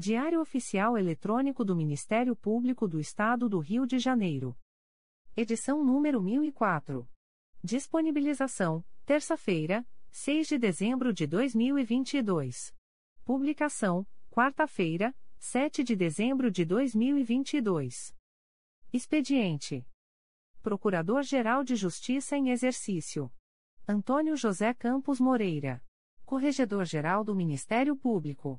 Diário Oficial Eletrônico do Ministério Público do Estado do Rio de Janeiro. Edição número 1004. Disponibilização: terça-feira, 6 de dezembro de 2022. Publicação: quarta-feira, 7 de dezembro de 2022. Expediente: Procurador-Geral de Justiça em Exercício Antônio José Campos Moreira. Corregedor-Geral do Ministério Público.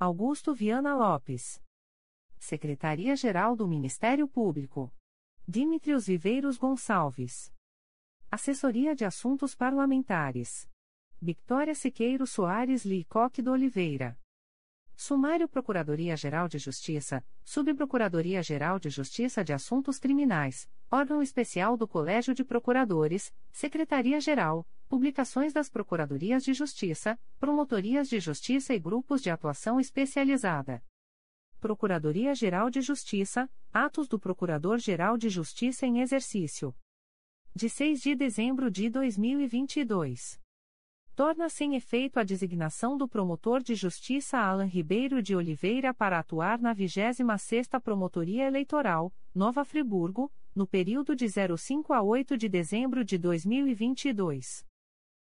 Augusto Viana Lopes. Secretaria-Geral do Ministério Público. Dimitrios Viveiros Gonçalves. Assessoria de Assuntos Parlamentares. Victoria Siqueiro Soares Licoque do Oliveira. Sumário Procuradoria-Geral de Justiça, Subprocuradoria-Geral de Justiça de Assuntos Criminais, órgão especial do Colégio de Procuradores, Secretaria-Geral, Publicações das Procuradorias de Justiça, Promotorias de Justiça e Grupos de Atuação Especializada. Procuradoria-Geral de Justiça, Atos do Procurador-Geral de Justiça em Exercício. De 6 de dezembro de 2022. Torna-se em efeito a designação do promotor de justiça Alan Ribeiro de Oliveira para atuar na 26ª Promotoria Eleitoral, Nova Friburgo, no período de 05 a 8 de dezembro de 2022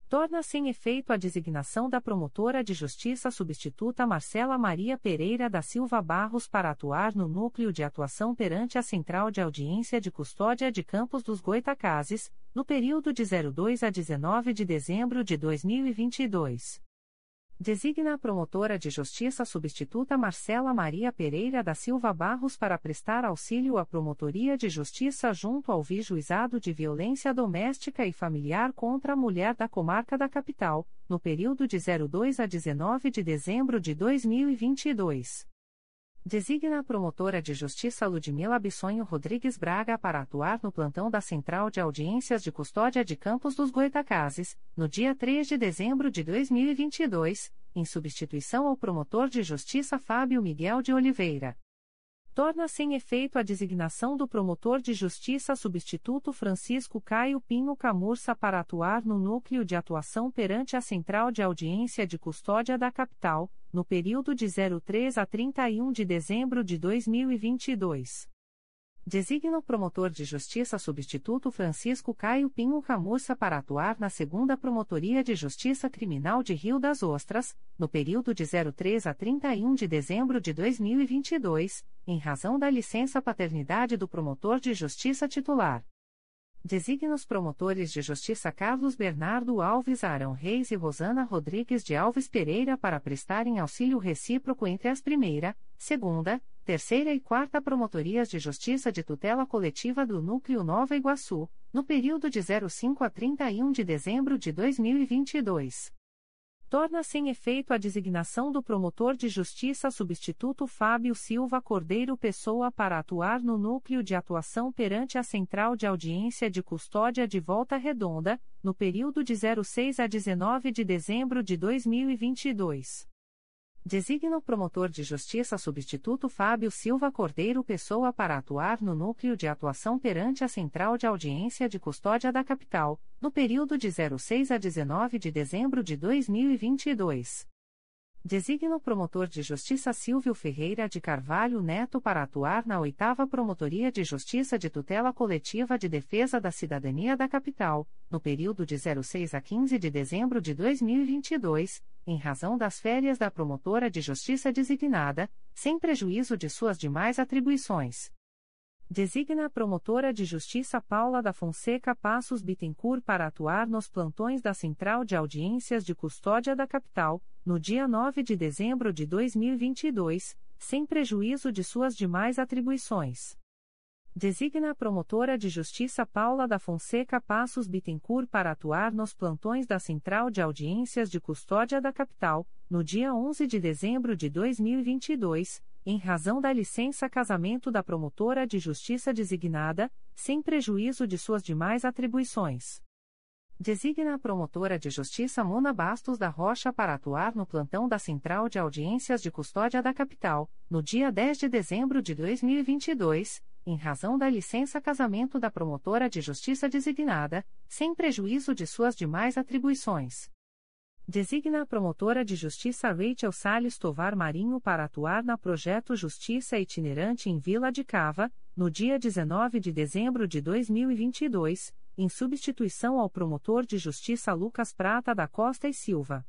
torna-se em efeito a designação da promotora de justiça substituta Marcela Maria Pereira da Silva Barros para atuar no núcleo de atuação perante a Central de Audiência de Custódia de Campos dos Goitacazes, no período de 02 a 19 de dezembro de 2022. Designa a promotora de justiça substituta Marcela Maria Pereira da Silva Barros para prestar auxílio à Promotoria de Justiça junto ao Vijuizado de Violência Doméstica e Familiar contra a Mulher da Comarca da Capital, no período de 02 a 19 de dezembro de 2022. Designa a promotora de justiça Ludmila Bissonho Rodrigues Braga para atuar no plantão da Central de Audiências de Custódia de Campos dos Goitacazes, no dia 3 de dezembro de 2022, em substituição ao promotor de justiça Fábio Miguel de Oliveira torna-se em efeito a designação do promotor de justiça substituto Francisco Caio Pinho Camurça para atuar no núcleo de atuação perante a Central de Audiência de Custódia da Capital, no período de 03 a 31 de dezembro de 2022. Designa o promotor de justiça substituto Francisco Caio Pinho Camurça para atuar na segunda Promotoria de Justiça Criminal de Rio das Ostras, no período de 03 a 31 de dezembro de 2022, em razão da licença paternidade do promotor de justiça titular. Designa os promotores de justiça Carlos Bernardo Alves Arão Reis e Rosana Rodrigues de Alves Pereira para prestarem auxílio recíproco entre as primeira, segunda, terceira e quarta promotorias de justiça de tutela coletiva do Núcleo Nova Iguaçu, no período de 05 a 31 de dezembro de 2022 torna-se em efeito a designação do promotor de justiça substituto Fábio Silva Cordeiro Pessoa para atuar no núcleo de atuação perante a Central de Audiência de Custódia de Volta Redonda, no período de 06 a 19 de dezembro de 2022. Designa o promotor de justiça substituto Fábio Silva Cordeiro Pessoa para atuar no núcleo de atuação perante a Central de Audiência de Custódia da Capital, no período de 06 a 19 de dezembro de 2022. Designa o promotor de justiça Silvio Ferreira de Carvalho Neto para atuar na oitava Promotoria de Justiça de Tutela Coletiva de Defesa da Cidadania da Capital, no período de 06 a 15 de dezembro de 2022, em razão das férias da promotora de justiça designada, sem prejuízo de suas demais atribuições. Designa a promotora de justiça Paula da Fonseca Passos Bittencourt para atuar nos plantões da Central de Audiências de Custódia da Capital, no dia 9 de dezembro de 2022, sem prejuízo de suas demais atribuições. Designa a promotora de justiça Paula da Fonseca Passos Bittencourt para atuar nos plantões da Central de Audiências de Custódia da Capital, no dia 11 de dezembro de 2022, em razão da licença casamento da promotora de justiça designada, sem prejuízo de suas demais atribuições. Designa a promotora de justiça Mona Bastos da Rocha para atuar no plantão da Central de Audiências de Custódia da Capital, no dia 10 de dezembro de 2022, em razão da licença casamento da promotora de justiça designada, sem prejuízo de suas demais atribuições. Designa a promotora de justiça Rachel Salles Tovar Marinho para atuar na projeto Justiça Itinerante em Vila de Cava, no dia 19 de dezembro de 2022, em substituição ao promotor de justiça Lucas Prata da Costa e Silva.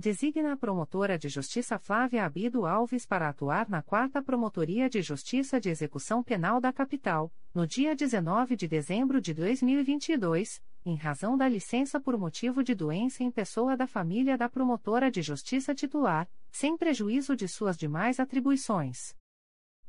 Designa a promotora de justiça Flávia Abido Alves para atuar na 4 Promotoria de Justiça de Execução Penal da Capital, no dia 19 de dezembro de 2022, em razão da licença por motivo de doença em pessoa da família da promotora de justiça titular, sem prejuízo de suas demais atribuições.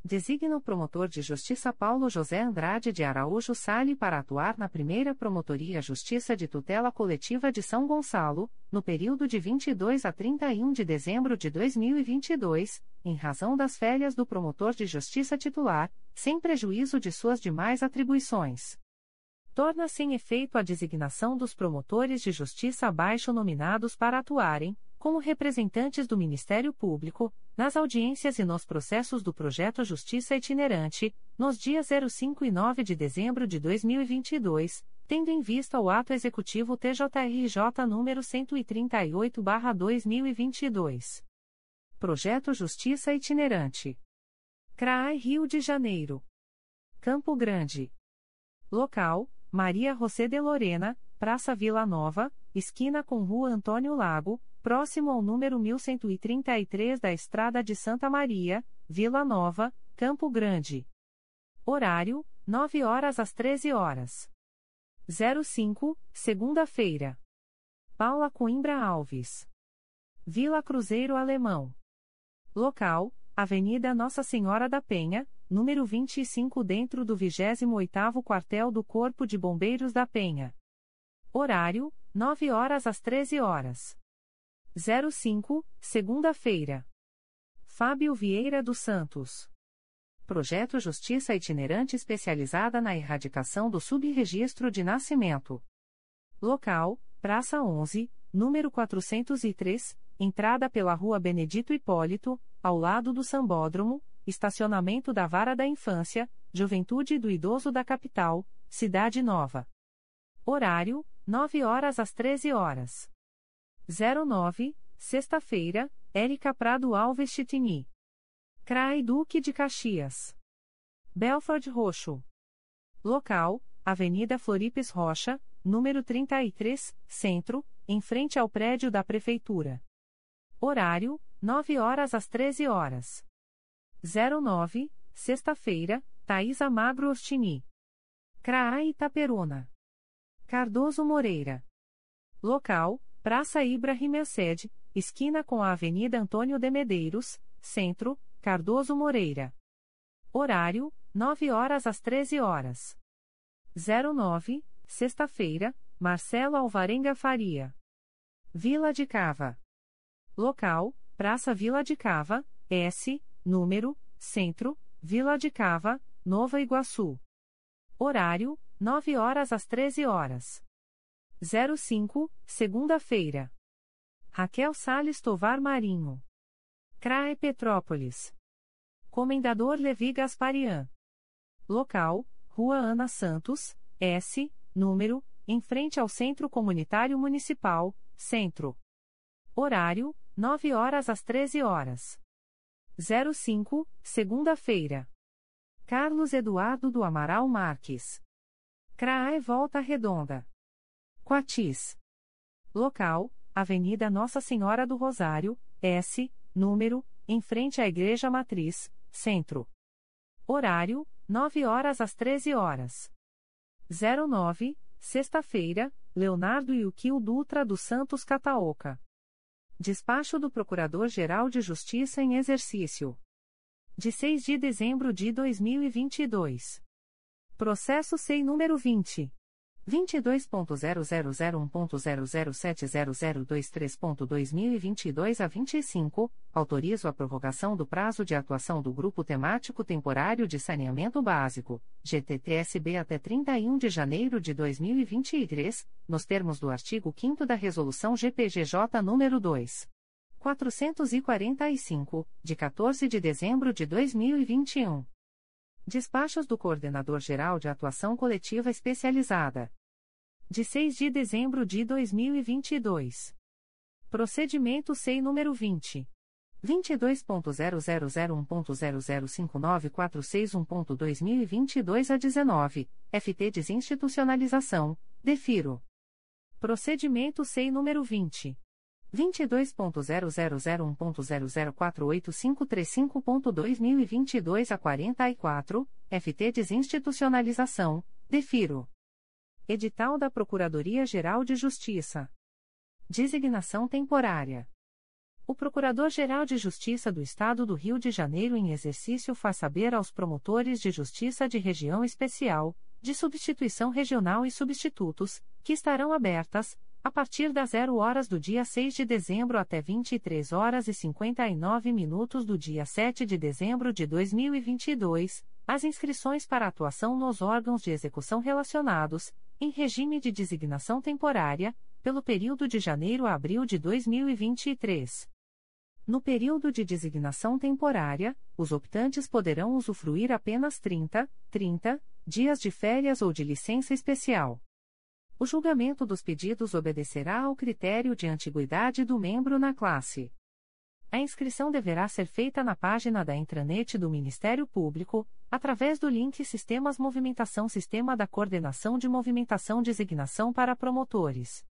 Designa o promotor de justiça Paulo José Andrade de Araújo Sale para atuar na primeira Promotoria Justiça de Tutela Coletiva de São Gonçalo, no período de 22 a 31 de dezembro de 2022, em razão das férias do promotor de justiça titular, sem prejuízo de suas demais atribuições torna-se em efeito a designação dos promotores de justiça abaixo nominados para atuarem, como representantes do Ministério Público, nas audiências e nos processos do projeto Justiça Itinerante, nos dias 05 e 9 de dezembro de 2022, tendo em vista o ato executivo TJRJ número 138/2022. Projeto Justiça Itinerante. CRAI Rio de Janeiro. Campo Grande. Local: Maria José de Lorena, Praça Vila Nova, esquina com Rua Antônio Lago, próximo ao número 1133 da Estrada de Santa Maria, Vila Nova, Campo Grande. Horário: 9 horas às 13 horas. 05, segunda-feira. Paula Coimbra Alves. Vila Cruzeiro Alemão. Local: Avenida Nossa Senhora da Penha, número 25 dentro do 28º Quartel do Corpo de Bombeiros da Penha. Horário: 9 horas às 13 horas. 05, segunda-feira. Fábio Vieira dos Santos. Projeto Justiça Itinerante especializada na erradicação do subregistro de nascimento. Local: Praça 11, número 403, entrada pela Rua Benedito Hipólito, ao lado do Sambódromo, Estacionamento da Vara da Infância, Juventude do Idoso da Capital, Cidade Nova. Horário: 9 horas às 13 horas. 09, sexta-feira, Érica Prado Alves Chitini. CRAI Duque de Caxias. Belford Roxo. Local: Avenida Floripes Rocha, número 33, Centro, em frente ao prédio da Prefeitura. Horário: 9 horas às 13 horas. 09, sexta-feira, Thaisa Magro Ostini. CRAI Itaperuna. Cardoso Moreira. Local, Praça Ibrahim Elsed, esquina com a Avenida Antônio de Medeiros, Centro, Cardoso Moreira. Horário, 9 horas às 13 horas. 09, sexta-feira, Marcelo Alvarenga Faria. Vila de Cava. Local, Praça Vila de Cava, S, número, Centro, Vila de Cava, Nova Iguaçu. Horário, 9 horas às 13 horas. 05, segunda-feira. Raquel Sales Tovar Marinho. CRAE Petrópolis. Comendador Levi Gasparian. Local: Rua Ana Santos, S, número, em frente ao Centro Comunitário Municipal, Centro. Horário: 9 horas às 13 horas. 05, segunda-feira. Carlos Eduardo do Amaral Marques. CRAE Volta Redonda. Quatis. Local: Avenida Nossa Senhora do Rosário, S, número, em frente à Igreja Matriz, Centro. Horário: 9 horas às 13 horas. 09, sexta-feira, Leonardo e Ukil Dutra dos Santos Cataoca. Despacho do Procurador-Geral de Justiça em Exercício. De 6 de dezembro de 2022. Processo SEI número 20. 22.0001.0070023.2022 a 25, autorizo a prorrogação do prazo de atuação do Grupo Temático Temporário de Saneamento Básico, GTTSB até 31 de janeiro de 2023, nos termos do artigo 5 da Resolução GPGJ nº 2. 445, de 14 de dezembro de 2021. Despachos do Coordenador-Geral de Atuação Coletiva Especializada de 6 de dezembro de 2022. Procedimento SEI número 20. 22.0001.0059461.2022 a 19, FT Desinstitucionalização, DEFIRO. Procedimento SEI número 20. 22.0001.0048535.2022 a 44, FT Desinstitucionalização, DEFIRO. Edital da Procuradoria-Geral de Justiça. Designação temporária. O Procurador-Geral de Justiça do Estado do Rio de Janeiro, em exercício, faz saber aos promotores de justiça de região especial, de substituição regional e substitutos, que estarão abertas, a partir das 0 horas do dia 6 de dezembro até 23 horas e 59 minutos do dia 7 de dezembro de 2022, as inscrições para atuação nos órgãos de execução relacionados, em regime de designação temporária, pelo período de janeiro a abril de 2023. No período de designação temporária, os optantes poderão usufruir apenas 30, 30 dias de férias ou de licença especial. O julgamento dos pedidos obedecerá ao critério de antiguidade do membro na classe. A inscrição deverá ser feita na página da intranet do Ministério Público, através do link Sistemas Movimentação Sistema da Coordenação de Movimentação Designação para Promotores.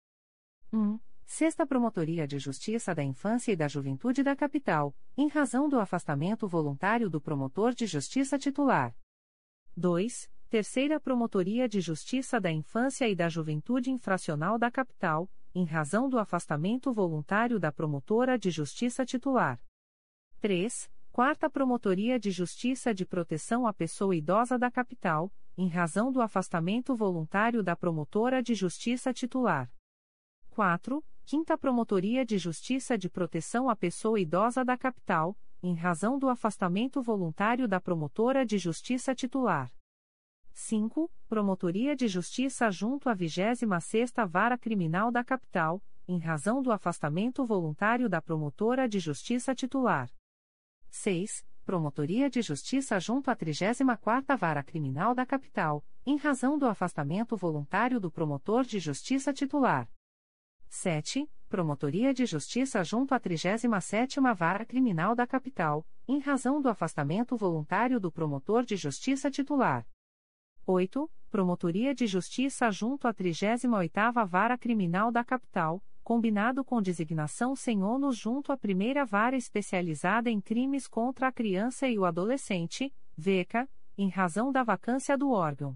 1. Sexta Promotoria de Justiça da Infância e da Juventude da Capital, em razão do afastamento voluntário do promotor de justiça titular. 2. Terceira Promotoria de Justiça da Infância e da Juventude Infracional da Capital, em razão do afastamento voluntário da promotora de justiça titular. 3. Quarta Promotoria de Justiça de Proteção à Pessoa Idosa da Capital, em razão do afastamento voluntário da promotora de justiça titular. 4. Quinta Promotoria de Justiça de Proteção à Pessoa Idosa da Capital, em razão do afastamento voluntário da promotora de justiça titular. 5. Promotoria de Justiça junto à 26ª Vara Criminal da Capital, em razão do afastamento voluntário da promotora de justiça titular. 6. Promotoria de Justiça junto à 34ª Vara Criminal da Capital, em razão do afastamento voluntário do promotor de justiça titular. 7. Promotoria de Justiça junto à 37ª Vara Criminal da Capital, em razão do afastamento voluntário do promotor de justiça titular. 8. Promotoria de Justiça junto à 38ª Vara Criminal da Capital, combinado com designação sem ônus junto à Primeira Vara Especializada em Crimes contra a Criança e o Adolescente, VECA, em razão da vacância do órgão.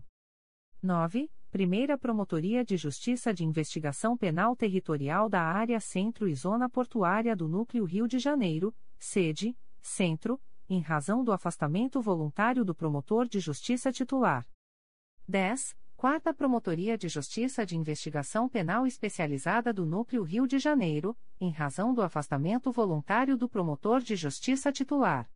9. Primeira Promotoria de Justiça de Investigação Penal Territorial da Área Centro e Zona Portuária do Núcleo Rio de Janeiro, sede, Centro, em razão do afastamento voluntário do promotor de justiça titular. 10. Quarta Promotoria de Justiça de Investigação Penal Especializada do Núcleo Rio de Janeiro, em razão do afastamento voluntário do promotor de justiça titular.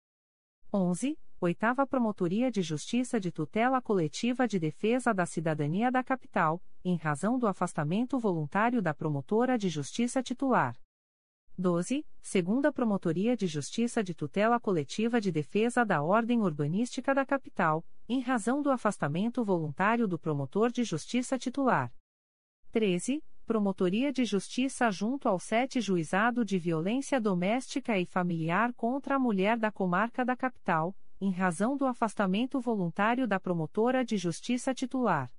11. Oitava Promotoria de Justiça de Tutela Coletiva de Defesa da Cidadania da Capital, em razão do afastamento voluntário da promotora de justiça titular. 12. Segunda Promotoria de Justiça de Tutela Coletiva de Defesa da Ordem Urbanística da Capital, em razão do afastamento voluntário do promotor de justiça titular. 13. Promotoria de Justiça junto ao 7 Juizado de Violência Doméstica e Familiar contra a Mulher da Comarca da Capital, em razão do afastamento voluntário da promotora de justiça titular.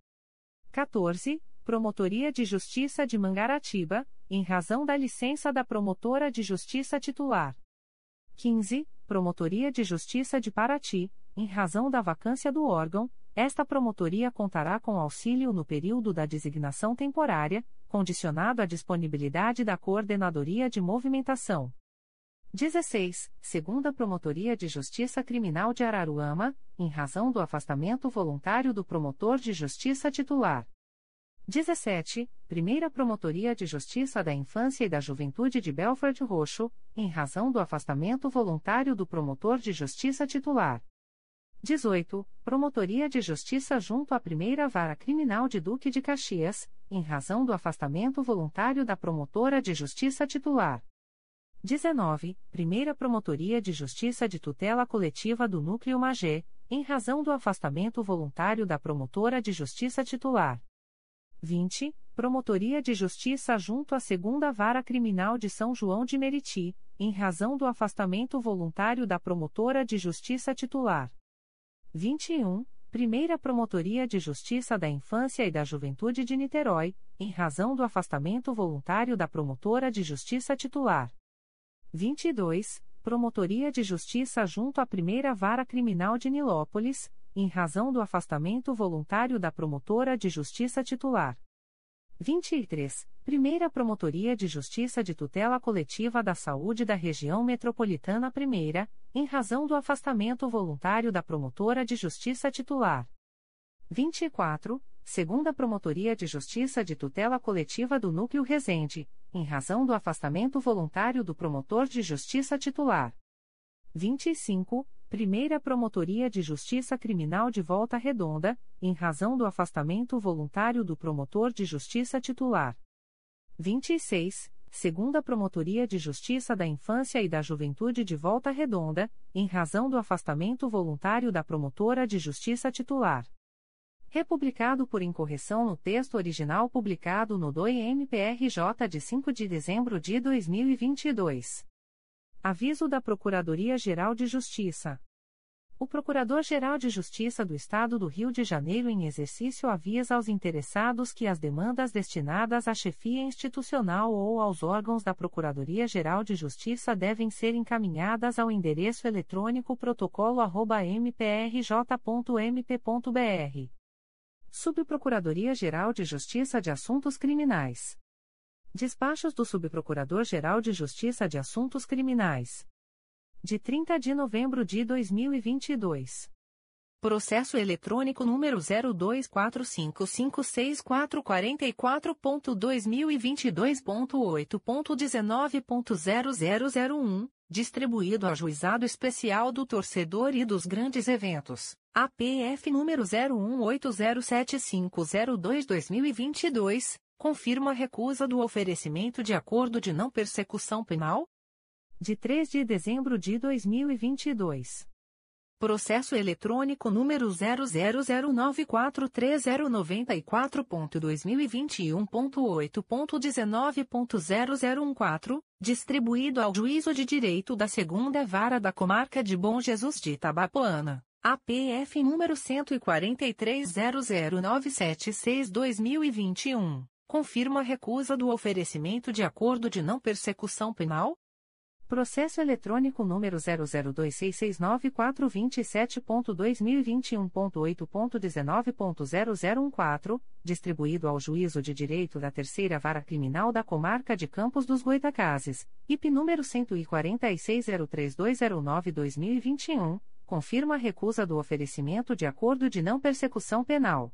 14. Promotoria de Justiça de Mangaratiba, em razão da licença da promotora de justiça titular. 15. Promotoria de Justiça de Paraty, em razão da vacância do órgão, esta promotoria contará com auxílio no período da designação temporária, condicionado à disponibilidade da Coordenadoria de Movimentação. 16. Segunda Promotoria de Justiça Criminal de Araruama, em razão do afastamento voluntário do promotor de justiça titular. 17. Primeira Promotoria de Justiça da Infância e da Juventude de Belford Roxo, em razão do afastamento voluntário do promotor de justiça titular. 18. Promotoria de Justiça junto à Primeira Vara Criminal de Duque de Caxias, em razão do afastamento voluntário da promotora de justiça titular. 19. Primeira Promotoria de Justiça de Tutela Coletiva do Núcleo Magé, em razão do afastamento voluntário da promotora de justiça titular. 20. Promotoria de Justiça junto à Segunda Vara Criminal de São João de Meriti, em razão do afastamento voluntário da promotora de justiça titular. 21. Primeira Promotoria de Justiça da Infância e da Juventude de Niterói, em razão do afastamento voluntário da promotora de justiça titular. 22. Promotoria de Justiça junto à Primeira Vara Criminal de Nilópolis, em razão do afastamento voluntário da promotora de justiça titular. 23. Primeira Promotoria de Justiça de Tutela Coletiva da Saúde da Região Metropolitana I, em razão do afastamento voluntário da promotora de justiça titular. 24. Segunda Promotoria de Justiça de Tutela Coletiva do Núcleo Resende, em razão do afastamento voluntário do promotor de justiça titular. 25. Primeira Promotoria de Justiça Criminal de Volta Redonda, em razão do afastamento voluntário do promotor de justiça titular. 26. Segunda Promotoria de Justiça da Infância e da Juventude de Volta Redonda, em razão do afastamento voluntário da promotora de justiça titular. Republicado por incorreção no texto original publicado no DOI-MPRJ de 5 de dezembro de 2022. Aviso da Procuradoria-Geral de Justiça. O Procurador-Geral de Justiça do Estado do Rio de Janeiro, em exercício, avisa aos interessados que as demandas destinadas à chefia institucional ou aos órgãos da Procuradoria-Geral de Justiça devem ser encaminhadas ao endereço eletrônico protocolo@mprj.mp.br. Subprocuradoria-Geral de Justiça de Assuntos Criminais. Despachos do Subprocurador-Geral de Justiça de Assuntos Criminais. De 30 de novembro de 2022. Processo eletrônico número 024556444.2022.8.19.0001, distribuído ao Juizado Especial do Torcedor e dos Grandes Eventos, APF número 01807502-2022 confirma a recusa do oferecimento de acordo de não persecução penal? De 3 de dezembro de 2022. Processo eletrônico número 000943094.2021.8.19.0014, distribuído ao Juízo de Direito da Segunda Vara da Comarca de Bom Jesus de Itabapoana. APF número 14300976-2021 confirma a recusa do oferecimento de acordo de não persecução penal? Processo eletrônico número 002669427.2021.8.19.0014, distribuído ao Juízo de Direito da Terceira Vara Criminal da Comarca de Campos dos Goitacazes, IP número 14603209-2021, confirma a recusa do oferecimento de acordo de não persecução penal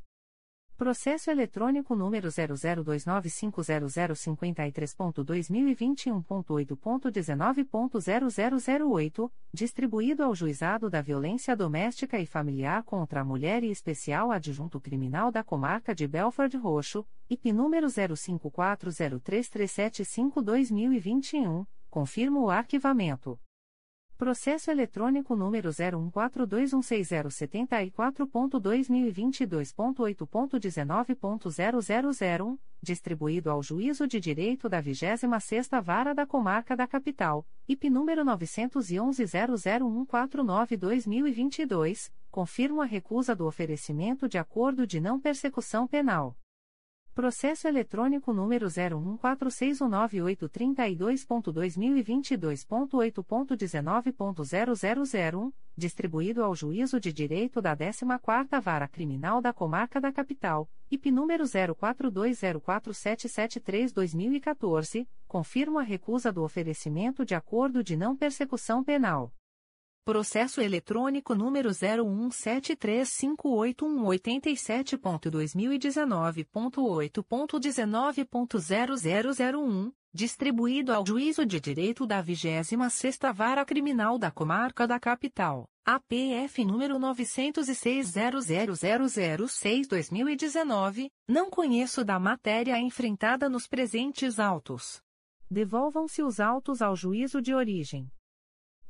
Processo eletrônico número 002950053.2021.8.19.0008, distribuído ao Juizado da Violência Doméstica e Familiar contra a Mulher e Especial Adjunto Criminal da Comarca de Belford Roxo, IP número 05403375-2021 confirma o arquivamento. Processo eletrônico número 014216074.2022.8.19.0001, distribuído ao Juízo de Direito da 26ª Vara da Comarca da Capital, IP número 911-00149-2022, confirma a recusa do oferecimento de acordo de não persecução penal Processo eletrônico número 014619832.2022.8.19.0001, distribuído ao Juízo de Direito da 14ª Vara Criminal da Comarca da Capital, IP número 04204773-2014, confirma a recusa do oferecimento de acordo de não persecução penal Processo eletrônico número 017358187.2019.8.19.0001, distribuído ao Juízo de Direito da 26ª Vara Criminal da Comarca da Capital, APF número 906.00006-2019, não conheço da matéria enfrentada nos presentes autos. Devolvam-se os autos ao Juízo de Origem.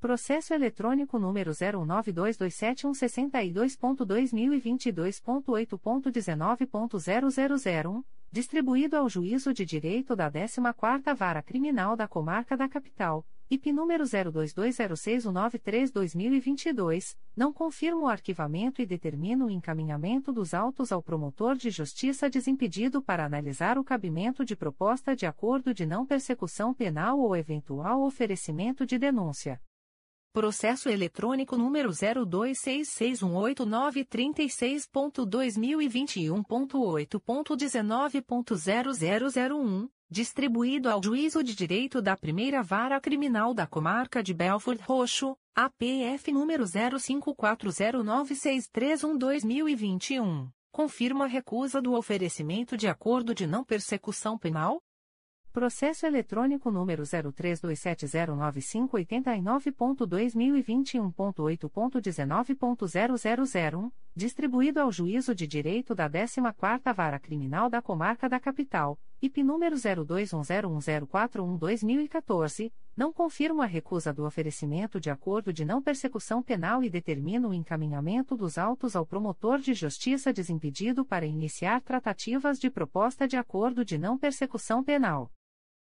Processo eletrônico número 09227162.2022.8.19.0001, distribuído ao Juízo de Direito da 14ª Vara Criminal da Comarca da Capital, IP número 02206193-2022, não confirma o arquivamento e determina o encaminhamento dos autos ao promotor de justiça desimpedido para analisar o cabimento de proposta de acordo de não persecução penal ou eventual oferecimento de denúncia. Processo eletrônico número 026618936.2021.8.19.0001, distribuído ao Juízo de Direito da Primeira Vara Criminal da Comarca de Belford Roxo, APF número 05409631-2021, confirma a recusa do oferecimento de acordo de não persecução penal, Processo eletrônico número 032709589.2021.8.19.0001, distribuído ao Juízo de Direito da 14ª Vara Criminal da Comarca da Capital, IP número 02101041-2014, não confirma a recusa do oferecimento de acordo de não persecução penal e determina o encaminhamento dos autos ao promotor de justiça desimpedido para iniciar tratativas de proposta de acordo de não persecução penal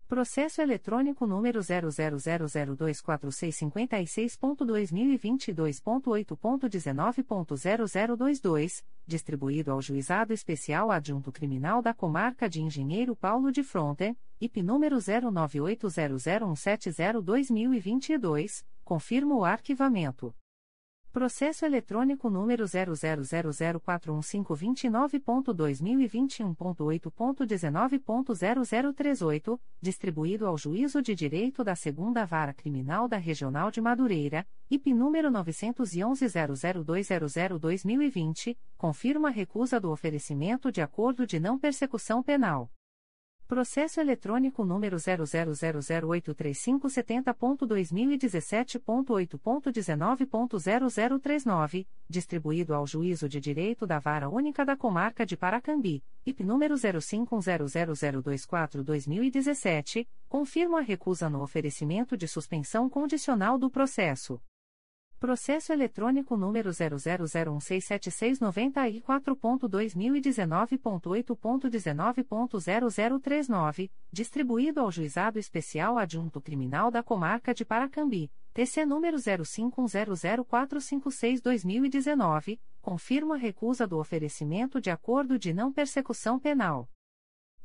Processo eletrônico número 0002456.2022.8.19.0022, distribuído ao Juizado Especial Adjunto Criminal da Comarca de Engenheiro Paulo de Fronte, IP número 09800170-2022, confirma o arquivamento. Processo eletrônico número 000041529.2021.8.19.0038, distribuído ao Juízo de Direito da Segunda Vara Criminal da Regional de Madureira, IP número 911-00200-2020, confirma a recusa do oferecimento de acordo de não persecução penal Processo eletrônico número 000835570.2017.8.19.0039, distribuído ao Juízo de Direito da Vara Única da Comarca de Paracambi, IP número 05100024-2017, confirma a recusa no oferecimento de suspensão condicional do processo. Processo eletrônico número 000167694.2019.8.19.0039, distribuído ao Juizado Especial Adjunto Criminal da Comarca de Paracambi, TC número 05100456-2019, confirma a recusa do oferecimento de acordo de não persecução penal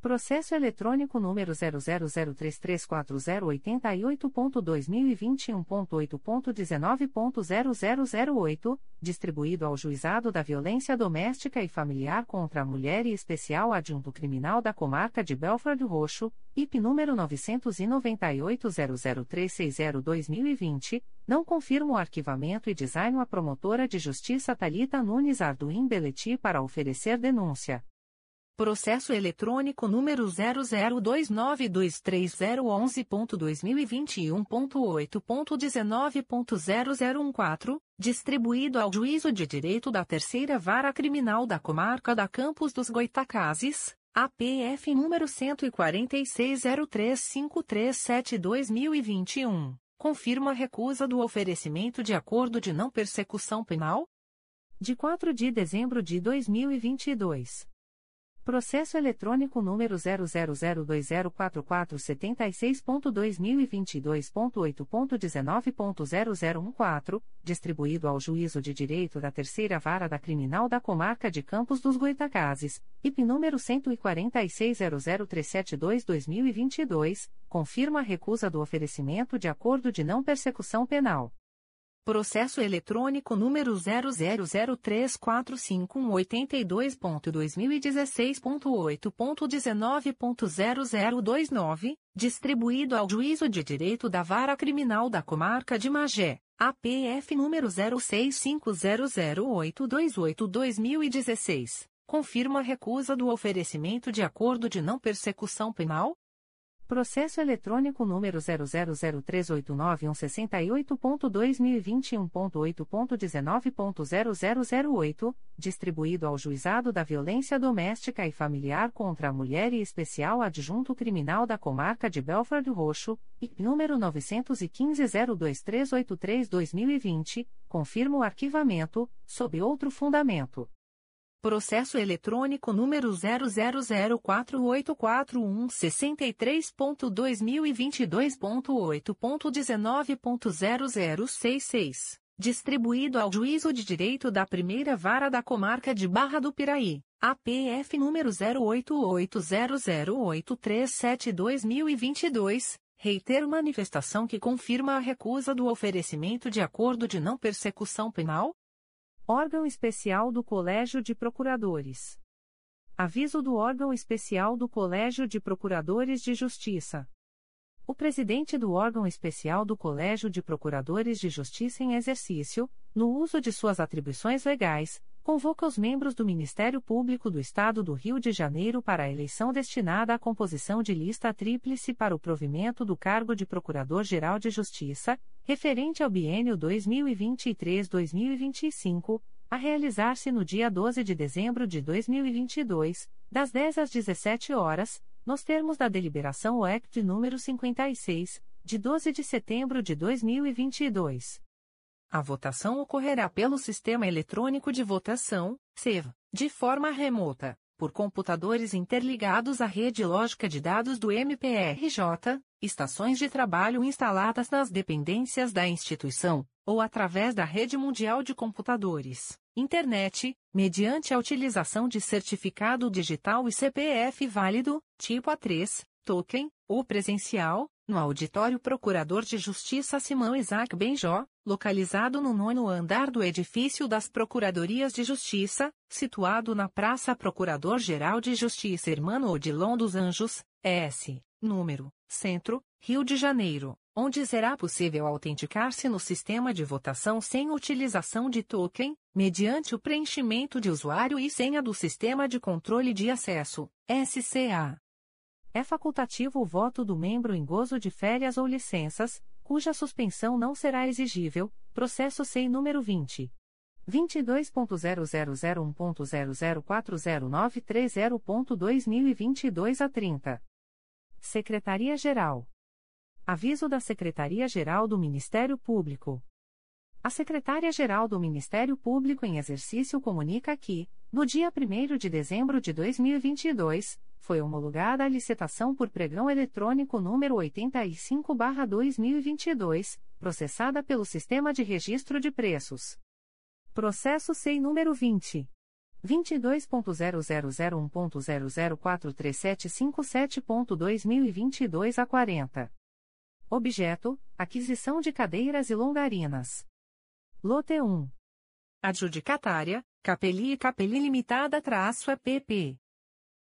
Processo eletrônico número 000334088.2021.8.19.0008, distribuído ao Juizado da Violência Doméstica e Familiar contra a Mulher e Especial Adjunto Criminal da Comarca de Belford Roxo, IP número 998-00360-2020, não confirma o arquivamento e design a promotora de justiça Talita Nunes Arduim Beleti para oferecer denúncia Processo eletrônico número 002923011.2021.8.19.0014, distribuído ao Juízo de Direito da Terceira Vara Criminal da Comarca da Campos dos Goitacazes, APF número 14603537-2021, confirma a recusa do oferecimento de acordo de não persecução penal? De 4 de dezembro de 2022. Processo eletrônico número 000204476.2022.8.19.0014, distribuído ao Juízo de Direito da Terceira Vara da Criminal da Comarca de Campos dos Goitacazes, IP número 14600372-2022, confirma a recusa do oferecimento de acordo de não persecução penal Processo eletrônico número 000345182.2016.8.19.0029, distribuído ao Juízo de Direito da Vara Criminal da Comarca de Magé, APF número 06500828-2016, confirma a recusa do oferecimento de acordo de não persecução penal, Processo eletrônico número 000389168.2021.8.19.0008, distribuído ao Juizado da Violência Doméstica e Familiar contra a Mulher e Especial Adjunto Criminal da Comarca de Belford Roxo, IP número 915-02383-2020, confirma o arquivamento, sob outro fundamento. Processo eletrônico número 000484163.2022.8.19.0066, distribuído ao Juízo de Direito da Primeira Vara da Comarca de Barra do Piraí, APF número 08800837-2022, reitero manifestação que confirma a recusa do oferecimento de acordo de não persecução penal, Órgão Especial do Colégio de Procuradores. Aviso do Órgão Especial do Colégio de Procuradores de Justiça. O presidente do órgão especial do Colégio de Procuradores de Justiça em exercício, no uso de suas atribuições legais, convoca os membros do Ministério Público do Estado do Rio de Janeiro para a eleição destinada à composição de lista tríplice para o provimento do cargo de Procurador-Geral de Justiça, referente ao biênio 2023-2025, a realizar-se no dia 12 de dezembro de 2022, das 10 às 17 horas, nos termos da deliberação OEC número 56, de 12 de setembro de 2022. A votação ocorrerá pelo Sistema Eletrônico de Votação, SEV, de forma remota, por computadores interligados à rede lógica de dados do MPRJ, estações de trabalho instaladas nas dependências da instituição, ou através da rede mundial de computadores, internet, mediante a utilização de certificado digital e CPF válido, tipo A3, token, ou presencial, no Auditório Procurador de Justiça Simão Isaac Benjó, localizado no nono andar do edifício das Procuradorias de Justiça, situado na Praça Procurador-Geral de Justiça Hermano Odilon dos Anjos, S, número, Centro, Rio de Janeiro, onde será possível autenticar-se no sistema de votação sem utilização de token, mediante o preenchimento de usuário e senha do Sistema de Controle de Acesso, SCA. É facultativo o voto do membro em gozo de férias ou licenças, cuja suspensão não será exigível, processo SEI número 20. 22.0001.0040930.2022 a 30. Secretaria-Geral. Aviso da Secretaria-Geral do Ministério Público. A Secretária-Geral do Ministério Público em exercício comunica que, no dia 1 de dezembro de 2022, foi homologada a licitação por pregão eletrônico número 85-2022, processada pelo Sistema de Registro de Preços. Processo SEI número 20. 22.0001.0043757.2022 a 40. Objeto: aquisição de cadeiras e longarinas. Lote 1. Adjudicatária: Capeli e Capeli Limitada traço EPP.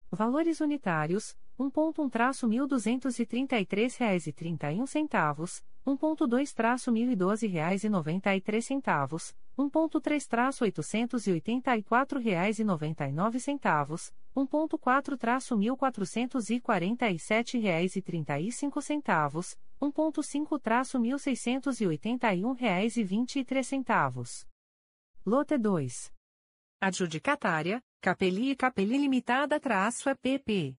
Valores unitários: 1.1-1.233,31 1.2-1.012,93 1.3-884,99 1.4-1.447,35 1.5-1.681,23 Lote 2 Adjudicatária Capeli e Capeli Limitada traço EPP.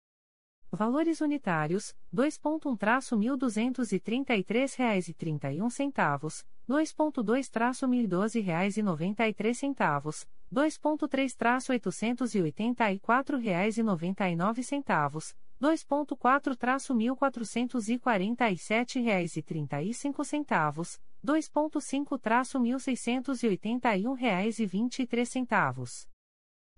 Valores unitários, 2.1-1.233,31 2.2 1.2-1.012,93 2.3 2.884,99 2.4-1.447,35 2.5-1.681,23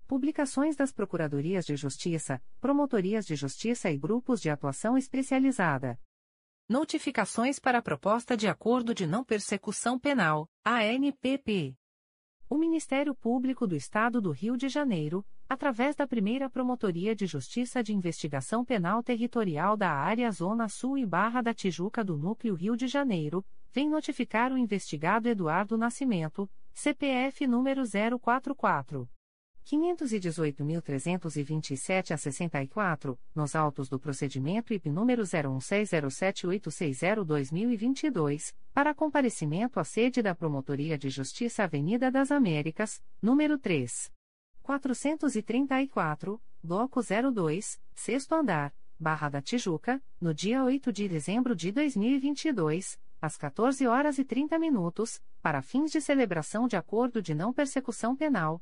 Publicações das Procuradorias de Justiça, Promotorias de Justiça e Grupos de Atuação Especializada. Notificações para a Proposta de Acordo de Não Persecução Penal, ANPP. O Ministério Público do Estado do Rio de Janeiro, através da primeira Promotoria de Justiça de Investigação Penal Territorial da Área Zona Sul e Barra da Tijuca do Núcleo Rio de Janeiro, vem notificar o investigado Eduardo Nascimento, CPF número 044. 518.327 a 64, nos autos do procedimento IP número 01607860-2022, para comparecimento à sede da Promotoria de Justiça Avenida das Américas, número 3. 434, Bloco 02, Sexto Andar, Barra da Tijuca, no dia 8 de dezembro de 2022, às 14 horas e 30 minutos, para fins de celebração de acordo de não persecução penal,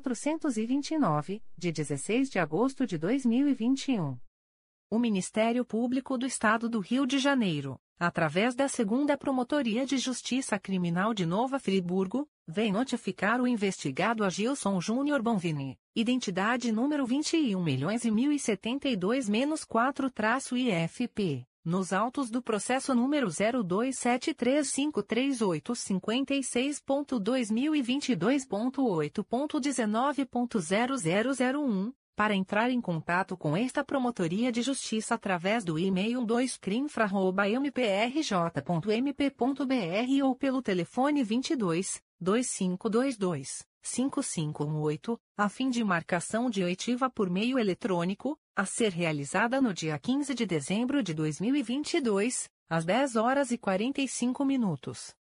429, de 16 de agosto de 2021. O Ministério Público do Estado do Rio de Janeiro, através da Segunda Promotoria de Justiça Criminal de Nova Friburgo, vem notificar o investigado Agilson Júnior Bonvini, identidade número 21.072-4-IFP nos autos do processo número 027353856.2022.8.19.0001, para entrar em contato com esta Promotoria de Justiça através do e-mail 2crinfra.mprj.mp.br ou pelo telefone 22 2522 5518, a fim de marcação de oitiva por meio eletrônico, a ser realizada no dia 15 de dezembro de 2022, às 10 horas e 45 minutos,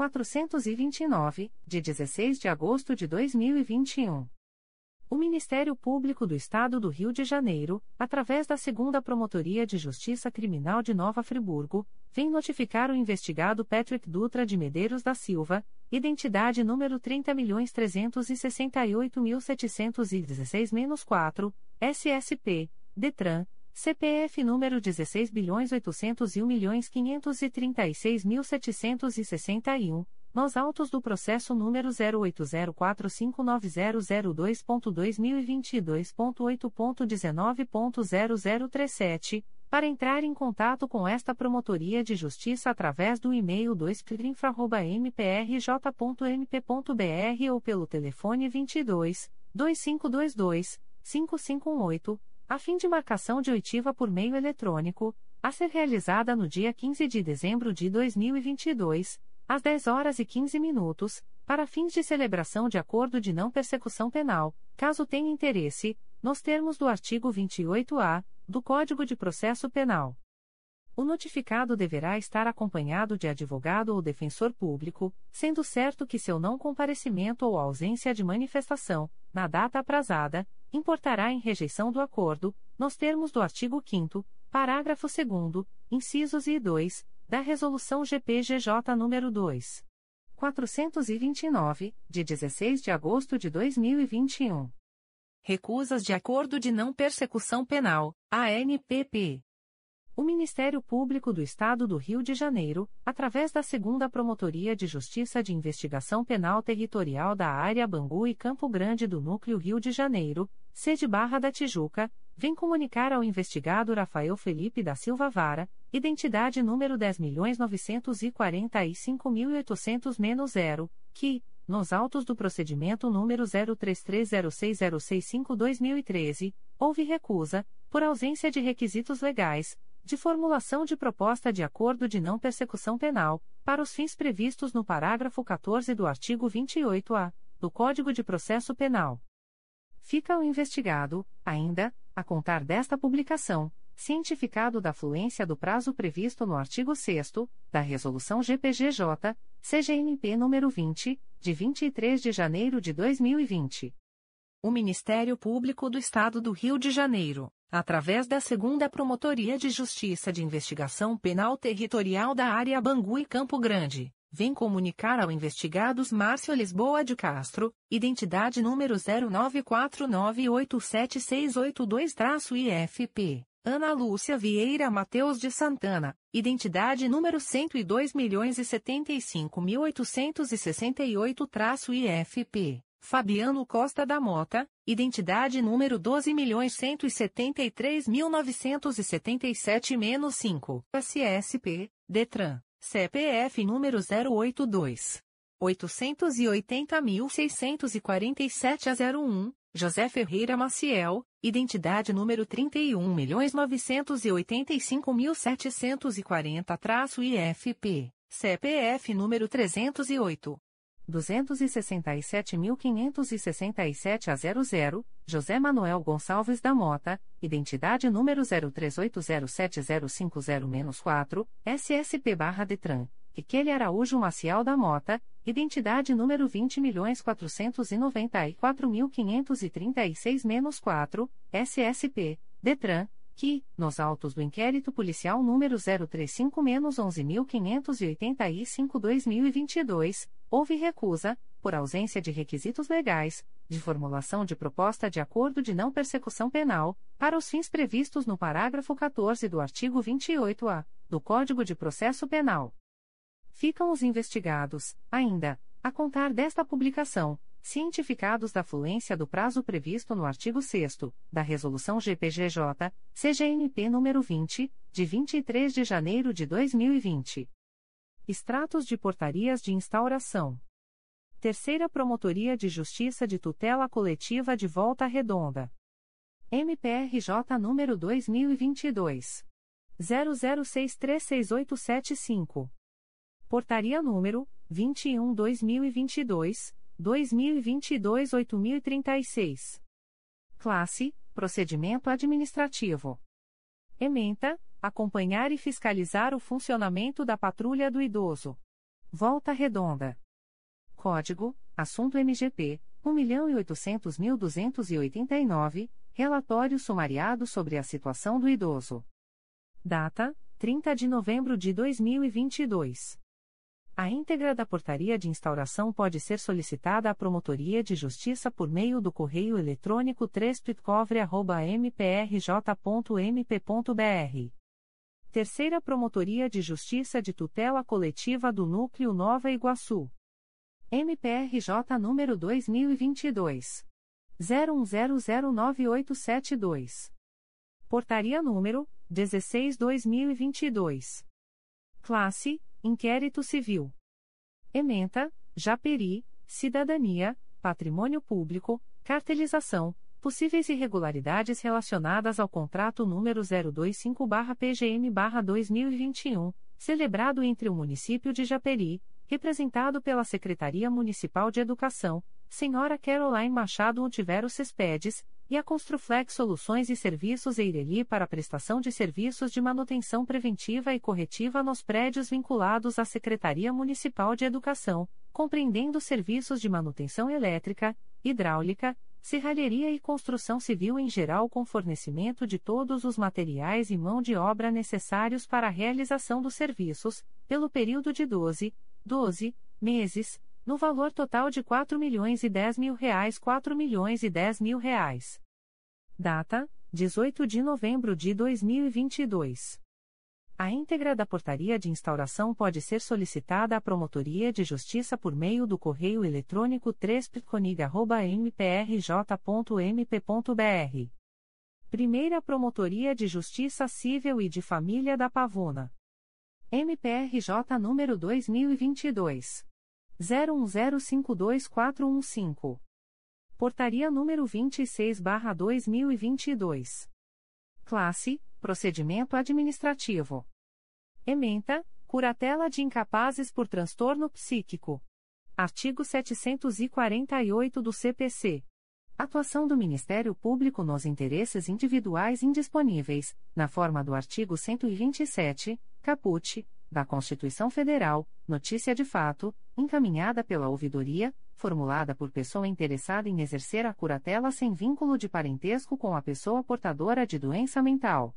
429, de 16 de agosto de 2021. O Ministério Público do Estado do Rio de Janeiro, através da Segunda Promotoria de Justiça Criminal de Nova Friburgo, vem notificar o investigado Patrick Dutra de Medeiros da Silva, identidade número 30.368.716-4, SSP, DETRAN, CPF número 16.801.536.761, nos autos do processo número 080459002.2022.8.19.0037, para entrar em contato com esta Promotoria de Justiça através do e-mail 2prinfra.mprj.mp.br ou pelo telefone 22 2522 5518, a fim de marcação de oitiva por meio eletrônico, a ser realizada no dia 15 de dezembro de 2022 às 10 horas e 15 minutos, para fins de celebração de acordo de não persecução penal, caso tenha interesse, nos termos do artigo 28-A do Código de Processo Penal. O notificado deverá estar acompanhado de advogado ou defensor público, sendo certo que seu não comparecimento ou ausência de manifestação, na data aprazada, importará em rejeição do acordo, nos termos do artigo 5 parágrafo 2 incisos e 2, da Resolução GPGJ nº 2. 429, de 16 de agosto de 2021. Recusas de Acordo de Não Persecução Penal, ANPP. O Ministério Público do Estado do Rio de Janeiro, através da Segunda Promotoria de Justiça de Investigação Penal Territorial da Área Bangu e Campo Grande do Núcleo Rio de Janeiro, sede Barra da Tijuca, vem comunicar ao investigado Rafael Felipe da Silva Vara, identidade número 10.945.800-0, que, nos autos do procedimento número 03306065-2013, houve recusa, por ausência de requisitos legais, de formulação de proposta de acordo de não persecução penal, para os fins previstos no parágrafo 14 do artigo 28-A do Código de Processo Penal. Fica o investigado, ainda, a contar desta publicação, cientificado da fluência do prazo previsto no artigo 6 da Resolução GPGJ, CGNP nº 20, de 23 de janeiro de 2020. O Ministério Público do Estado do Rio de Janeiro através da Segunda Promotoria de Justiça de Investigação Penal Territorial da Área Bangu e Campo Grande, vem comunicar ao investigados Márcio Lisboa de Castro, identidade número 0949876682-IFP, Ana Lúcia Vieira Mateus de Santana, identidade número 102.075.868-IFP. Fabiano Costa da Mota, identidade número 12.173.977-5, SSP, DETRAN, CPF número 082. 880.647 a 01, José Ferreira Maciel, identidade número 31.985.740-IFP, CPF número 308. 267.567 a 00, José Manuel Gonçalves da Mota, identidade número 03807050-4, SSP barra Detran, Kelly Araújo Maciel da Mota, identidade número 20.494.536-4, SSP, Detran, que, nos autos do inquérito policial número 035-11585-2022, houve recusa, por ausência de requisitos legais, de formulação de proposta de acordo de não persecução penal, para os fins previstos no parágrafo 14 do artigo 28-A do Código de Processo Penal. Ficam os investigados, ainda, a contar desta publicação cientificados da fluência do prazo previsto no artigo 6 da Resolução GPGJ, CGNP nº 20, de 23 de janeiro de 2020. Extratos de portarias de instauração. Terceira Promotoria de Justiça de Tutela Coletiva de Volta Redonda. MPRJ número 2022 00636875. Portaria número 21/2022 2022-8036. Classe: Procedimento Administrativo. Ementa: Acompanhar e fiscalizar o funcionamento da Patrulha do Idoso. Volta Redonda. Código: Assunto MGP 1.800.289. Relatório sumariado sobre a situação do idoso. Data: 30 de novembro de 2022. A íntegra da portaria de instauração pode ser solicitada à Promotoria de Justiça por meio do correio eletrônico 3 Terceira Promotoria de Justiça de Tutela Coletiva do Núcleo Nova Iguaçu. MPRJ número 2022 01009872. Portaria número 16/2022. Classe Inquérito Civil. Ementa, Japeri, Cidadania, Patrimônio Público, Cartelização, possíveis irregularidades relacionadas ao contrato número 025-PGM-2021, celebrado entre o município de Japeri, representado pela Secretaria Municipal de Educação, Senhora Caroline Machado Ontivero Cespedes, e a Construflex Soluções e Serviços Eireli para prestação de serviços de manutenção preventiva e corretiva nos prédios vinculados à Secretaria Municipal de Educação, compreendendo serviços de manutenção elétrica, hidráulica, serralheria e construção civil em geral com fornecimento de todos os materiais e mão de obra necessários para a realização dos serviços, pelo período de 12, 12 meses, no valor total de R$ 4 milhões e 10 mil reais 4 milhões e 10 mil reais. Data, 18 de novembro de 2022. A íntegra da portaria de instauração pode ser solicitada à Promotoria de Justiça por meio do correio eletrônico 3 mprj.mp.br. Primeira Promotoria de Justiça Civil e de Família da Pavuna. MPRJ número 2022. 01052415. Portaria número 26-2022. Classe Procedimento Administrativo. Ementa, curatela de incapazes por transtorno psíquico. Artigo 748 do CPC. Atuação do Ministério Público nos interesses individuais indisponíveis, na forma do artigo 127, caput, da Constituição Federal, notícia de fato, encaminhada pela ouvidoria, formulada por pessoa interessada em exercer a curatela sem vínculo de parentesco com a pessoa portadora de doença mental.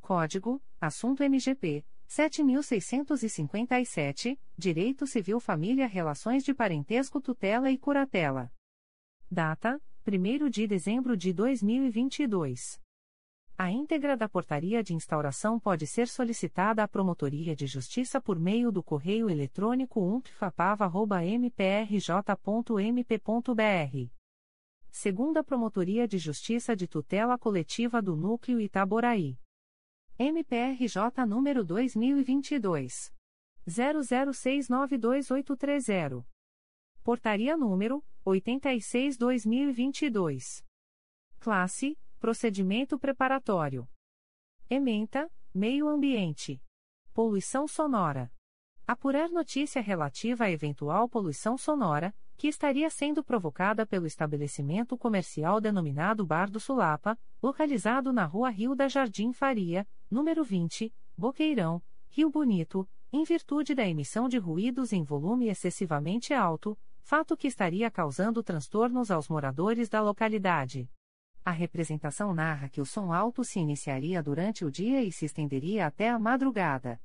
Código: Assunto MGP 7657, Direito Civil Família Relações de Parentesco Tutela e Curatela. Data: 1 de dezembro de 2022. A íntegra da portaria de instauração pode ser solicitada à Promotoria de Justiça por meio do correio eletrônico umpfapava.mprj.mp.br. Segunda Promotoria de Justiça de Tutela Coletiva do Núcleo Itaboraí. MPRJ número 2022 00692830. Portaria número 86/2022. Classe: Procedimento preparatório. Ementa: Meio Ambiente. Poluição sonora. Apurar notícia relativa à eventual poluição sonora que estaria sendo provocada pelo estabelecimento comercial denominado Bar do Sulapa, localizado na Rua Rio da Jardim Faria, número 20, Boqueirão, Rio Bonito, em virtude da emissão de ruídos em volume excessivamente alto, fato que estaria causando transtornos aos moradores da localidade. A representação narra que o som alto se iniciaria durante o dia e se estenderia até a madrugada.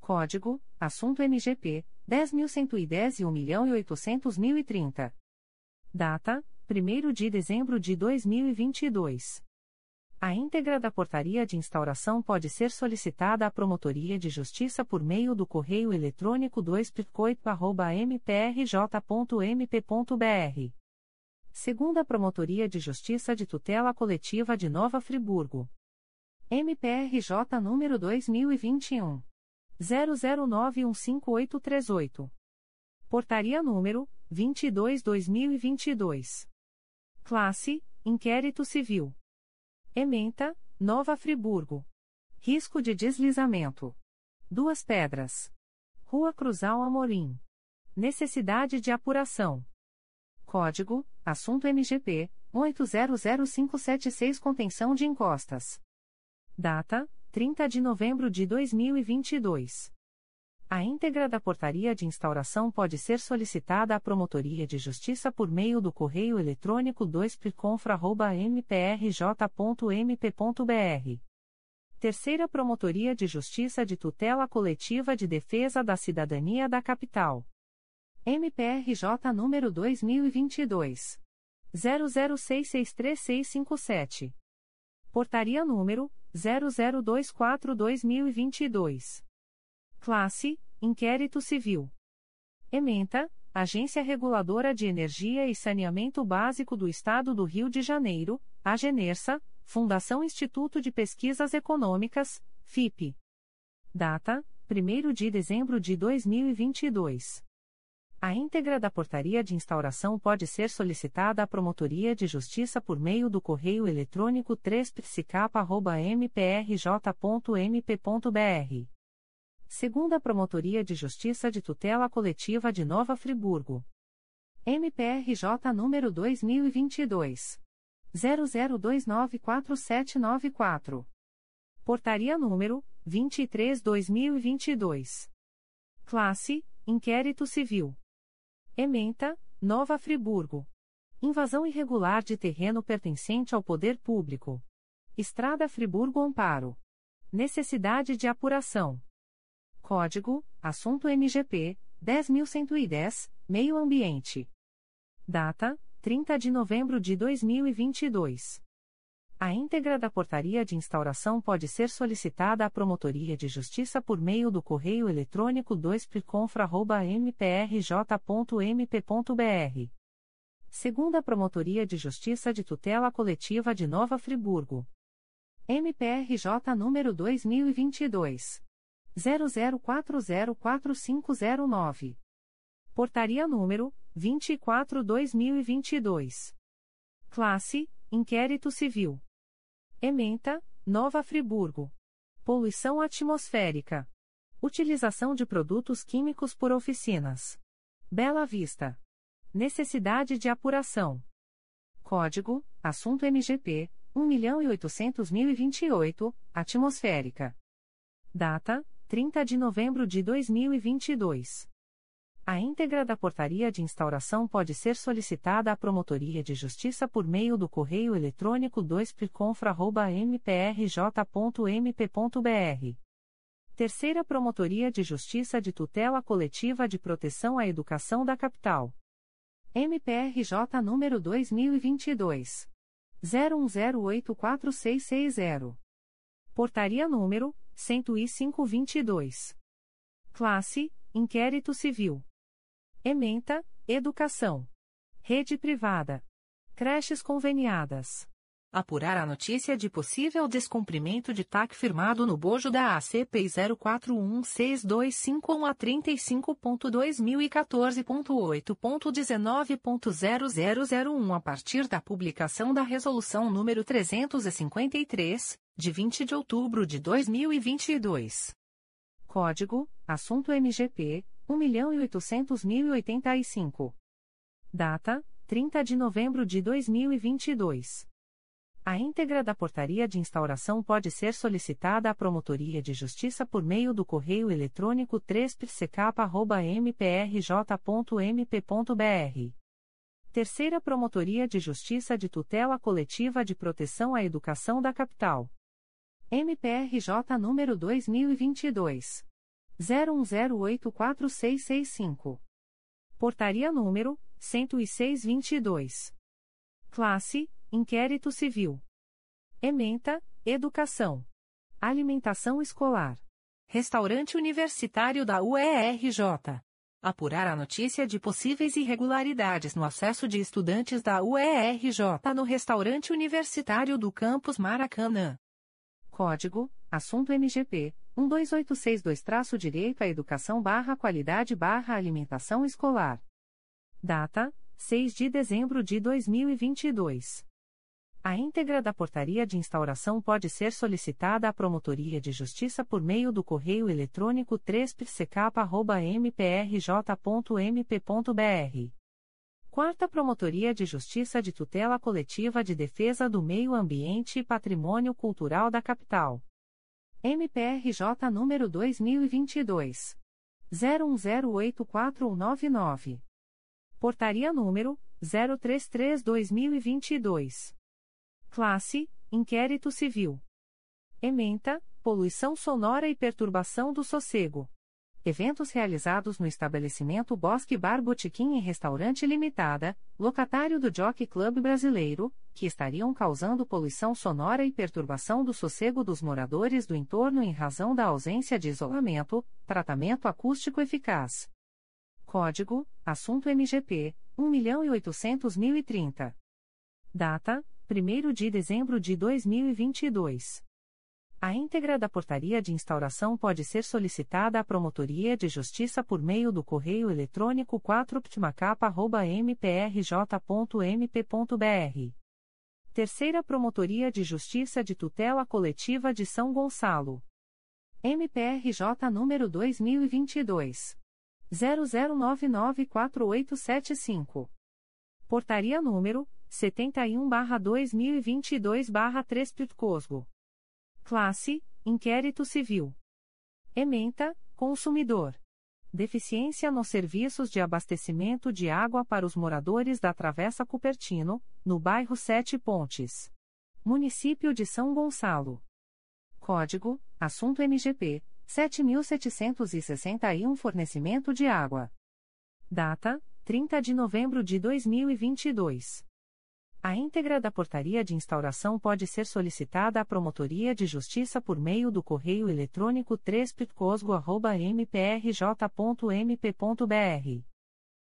Código: Assunto MGP 10.110 e 1.800.030. Data: 1 de dezembro de 2022. A íntegra da portaria de instauração pode ser solicitada à Promotoria de Justiça por meio do correio eletrônico 2 mprj.mp.br. Segunda Promotoria de Justiça de Tutela Coletiva de Nova Friburgo. MPRJ número 2021 00915838. Portaria número 22/2022. Classe: Inquérito Civil. Ementa: Nova Friburgo. Risco de deslizamento. Duas Pedras. Rua Cruzal Amorim. Necessidade de apuração. Código: Assunto MGP 800576 Contenção de encostas. Data: 30 de novembro de 2022. A íntegra da portaria de instauração pode ser solicitada à Promotoria de Justiça por meio do correio eletrônico 2pconfra.mprj.mp.br. Terceira Promotoria de Justiça de Tutela Coletiva de Defesa da Cidadania da Capital. MPRJ número 2022. 00663657. Portaria número 0024-2022. Classe: Inquérito Civil. Ementa: Agência Reguladora de Energia e Saneamento Básico do Estado do Rio de Janeiro, Agenersa, Fundação Instituto de Pesquisas Econômicas, FIP. Data: 1 de dezembro de 2022. A íntegra da portaria de instauração pode ser solicitada à Promotoria de Justiça por meio do correio eletrônico 3psicapa.mprj.mp.br. Segunda Promotoria de Justiça de Tutela Coletiva de Nova Friburgo. MPRJ número 2022. 00294794. Portaria número 23-2022. Classe: Inquérito Civil. Ementa, Nova Friburgo. Invasão irregular de terreno pertencente ao poder público. Estrada Friburgo Amparo. Necessidade de apuração. Código: Assunto MGP 10110, Meio Ambiente. Data: 30 de novembro de 2022. A íntegra da portaria de instauração pode ser solicitada à Promotoria de Justiça por meio do correio eletrônico 2pconfra.mprj.mp.br. Segunda Promotoria de Justiça de Tutela Coletiva de Nova Friburgo. MPRJ número 2022. 00404509. Portaria número 24/2022. Classe: Inquérito Civil. Ementa: Nova Friburgo. Poluição atmosférica. Utilização de produtos químicos por oficinas. Bela Vista. Necessidade de apuração. Código: Assunto MGP 1.800.028, atmosférica. Data: 30 de novembro de 2022. A íntegra da portaria de instauração pode ser solicitada à Promotoria de Justiça por meio do correio eletrônico 2pconfra.mprj.mp.br. Terceira Promotoria de Justiça de Tutela Coletiva de Proteção à Educação da Capital. MPRJ número 2022. 01084660. Portaria número 10522. Classe: Inquérito Civil. Ementa, Educação. Rede Privada. Creches conveniadas. Apurar a notícia de possível descumprimento de TAC firmado no bojo da ACP 041625 a 35.2014.8.19.0001 a partir da publicação da Resolução número 353, de 20 de outubro de 2022. Código: Assunto MGP 1.800.085. Data: 30 de novembro de 2022. A íntegra da portaria de instauração pode ser solicitada à Promotoria de Justiça por meio do correio eletrônico 3psecap.mprj.mp.br. Terceira Promotoria de Justiça de Tutela Coletiva de Proteção à Educação da Capital. MPRJ número 2022. 01084665. Portaria número 10622. Classe: Inquérito Civil. Ementa: Educação. Alimentação escolar. Restaurante Universitário da UERJ. Apurar a notícia de possíveis irregularidades no acesso de estudantes da UERJ no restaurante universitário do campus Maracanã. Código: Assunto MGP 12862-Direito à Educação barra Qualidade barra Alimentação Escolar. Data: 6 de dezembro de 2022. A íntegra da portaria de instauração pode ser solicitada à Promotoria de Justiça por meio do correio eletrônico 3psecap.mprj.mp.br. Quarta Promotoria de Justiça de Tutela Coletiva de Defesa do Meio Ambiente e Patrimônio Cultural da Capital. MPRJ número 2022. 01084199. Portaria número 033-2022. Classe: Inquérito Civil. Ementa: Poluição sonora e perturbação do sossego. Eventos realizados no estabelecimento Bosque Bar Botequim e Restaurante Limitada, locatário do Jockey Club Brasileiro, que estariam causando poluição sonora e perturbação do sossego dos moradores do entorno em razão da ausência de isolamento, tratamento acústico eficaz. Código: Assunto MGP 1.800.030. Data: 1 de dezembro de 2022. A íntegra da portaria de instauração pode ser solicitada à Promotoria de Justiça por meio do correio eletrônico 4ptmacapa.mprj.mp.br. Terceira Promotoria de Justiça de Tutela Coletiva de São Gonçalo. MPRJ número 2022. 00994875. Portaria número 71-2022-3 Pitcosgo. Classe: Inquérito Civil. Ementa: Consumidor. Deficiência nos serviços de abastecimento de água para os moradores da Travessa Cupertino, no bairro Sete Pontes. Município de São Gonçalo. Código: Assunto MGP 7761 Fornecimento de água. Data: 30 de novembro de 2022. A íntegra da portaria de instauração pode ser solicitada à Promotoria de Justiça por meio do correio eletrônico 3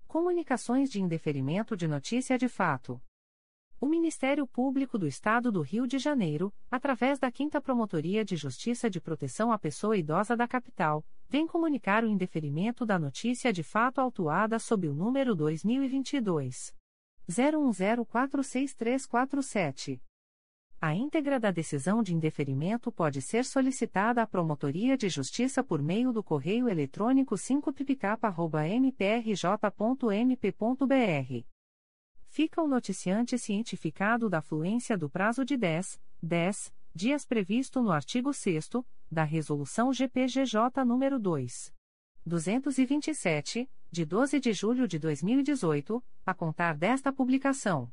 Comunicações de indeferimento de notícia de fato. O Ministério Público do Estado do Rio de Janeiro, através da 5 Promotoria de Justiça de Proteção à Pessoa Idosa da Capital, vem comunicar o indeferimento da notícia de fato autuada sob o número 2022 01046347. A íntegra da decisão de indeferimento pode ser solicitada à Promotoria de Justiça por meio do correio eletrônico 5pk.mprj.mp.br. Fica o noticiante cientificado da fluência do prazo de 10, 10 dias previsto no artigo 6 da Resolução GPGJ nº 2. 227, de 12 de julho de 2018, a contar desta publicação.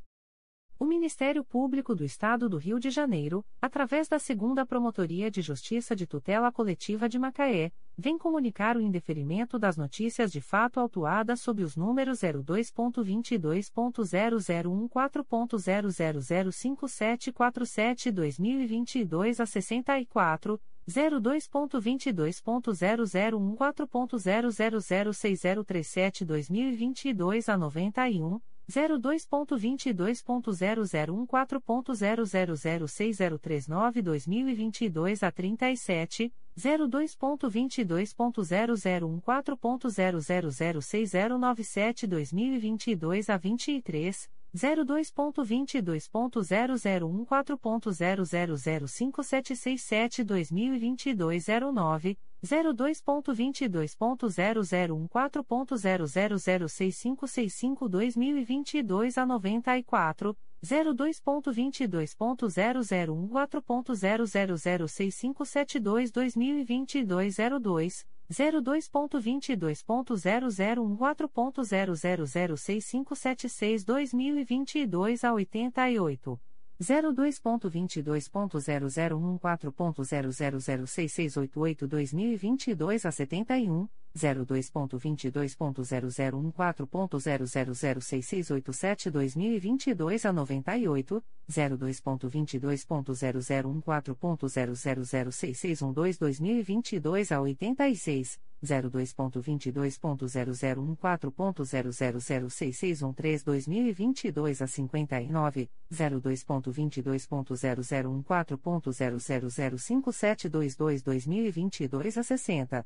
O Ministério Público do Estado do Rio de Janeiro, através da Segunda Promotoria de Justiça de Tutela Coletiva de Macaé, vem comunicar o indeferimento das notícias de fato autuadas sob os números 02.22.0014.0005747-2022 a 64, 02.22.0014.0006037-2022 a 91, 02.22.0014.0006039-2022 a 37, 02.22.0014.0006097-2022 a 23, 02.22.0014.0005767-2022 09, 02.22.0014.0006565-2022 a 94, 02.22.0014.0006572-2022 02, 02.22.0014.0006576 a 88. 02.22.0014.0006688-2022 a 71, 02.22.0014.0006687-2022 a 98, 02.22.0014.0006612-2022 a 86, 02.22.0014.0006613-2022 a 59, 02.22.0014.0005722-2022 a 60,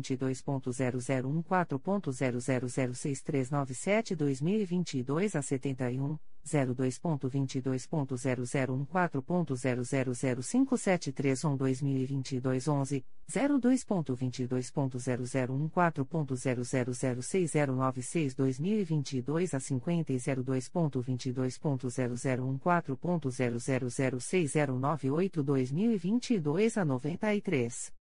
02.22.0014.0006397-2022 a 71, 02.22.0014.0005731-2022 11, 02.22.0014.0006096-2022 a 50 e 02.22.0014.0006098-2022 a 93.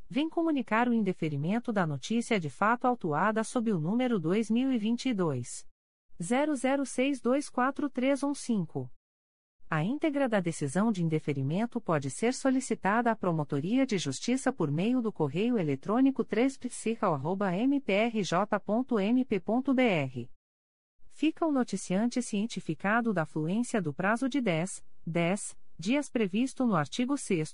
vem comunicar o indeferimento da notícia de fato autuada sob o número 2022 00624315. A íntegra da decisão de indeferimento pode ser solicitada à Promotoria de Justiça por meio do correio eletrônico 3psical.mprj.mp.br. Fica o noticiante cientificado da fluência do prazo de 10, 10 dias previsto no artigo 6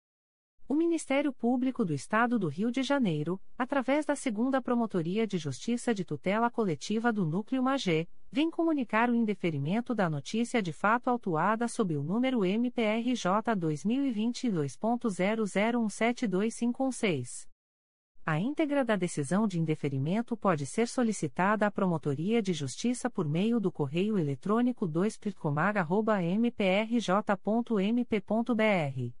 O Ministério Público do Estado do Rio de Janeiro, através da Segunda Promotoria de Justiça de Tutela Coletiva do Núcleo Magé, vem comunicar o indeferimento da notícia de fato autuada sob o número MPRJ 2022.00172516. A íntegra da decisão de indeferimento pode ser solicitada à Promotoria de Justiça por meio do correio eletrônico 2 mprj.mp.br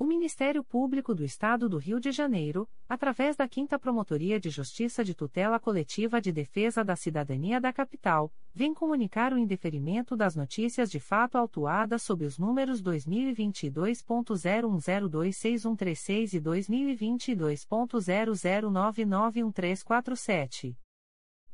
O Ministério Público do Estado do Rio de Janeiro, através da 5 Promotoria de Justiça de Tutela Coletiva de Defesa da Cidadania da Capital, vem comunicar o indeferimento das notícias de fato autuadas sob os números 2022.01026136 e 2022.00991347.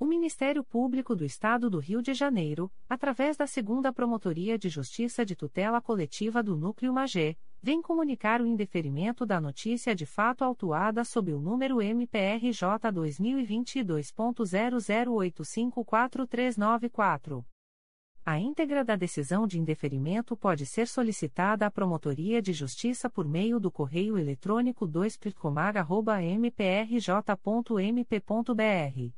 O Ministério Público do Estado do Rio de Janeiro, através da Segunda Promotoria de Justiça de Tutela Coletiva do Núcleo Magé, vem comunicar o indeferimento da notícia de fato autuada sob o número MPRJ 2022.00854394. A íntegra da decisão de indeferimento pode ser solicitada à Promotoria de Justiça por meio do correio eletrônico 2picomag.mprj.mp.br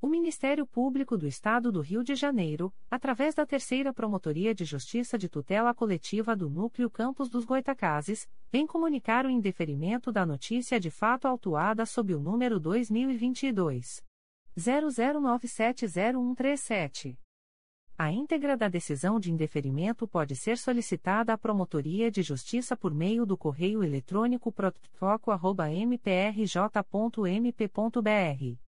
O Ministério Público do Estado do Rio de Janeiro, através da Terceira Promotoria de Justiça de Tutela Coletiva do Núcleo Campos dos Goitacazes, vem comunicar o indeferimento da notícia de fato autuada sob o número 2022 00970137. A íntegra da decisão de indeferimento pode ser solicitada à Promotoria de Justiça por meio do correio eletrônico protfoco.mprj.mp.br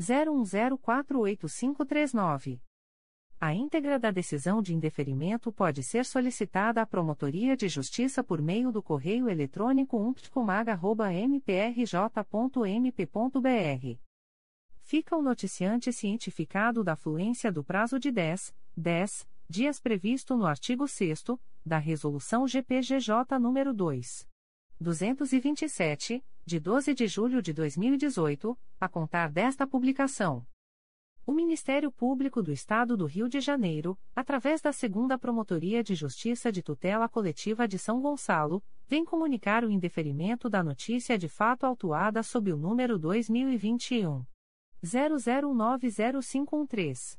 01048539. A íntegra da decisão de indeferimento pode ser solicitada à Promotoria de Justiça por meio do correio eletrônico umptcomaga.mprj.mp.br. Fica o noticiante cientificado da fluência do prazo de 10, 10 dias previsto no artigo 6 da Resolução GPGJ nº 2. 227, de 12 de julho de 2018, a contar desta publicação. O Ministério Público do Estado do Rio de Janeiro, através da Segunda Promotoria de Justiça de Tutela Coletiva de São Gonçalo, vem comunicar o indeferimento da notícia de fato autuada sob o número 2021 00905113.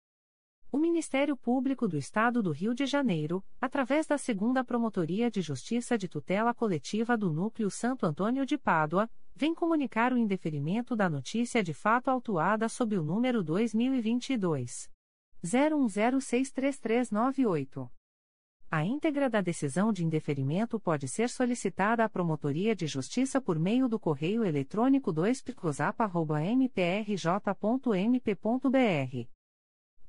O Ministério Público do Estado do Rio de Janeiro, através da Segunda Promotoria de Justiça de Tutela Coletiva do Núcleo Santo Antônio de Pádua, vem comunicar o indeferimento da notícia de fato autuada sob o número 2022 01063398. A íntegra da decisão de indeferimento pode ser solicitada à Promotoria de Justiça por meio do correio eletrônico 2picosap.mprj.mp.br.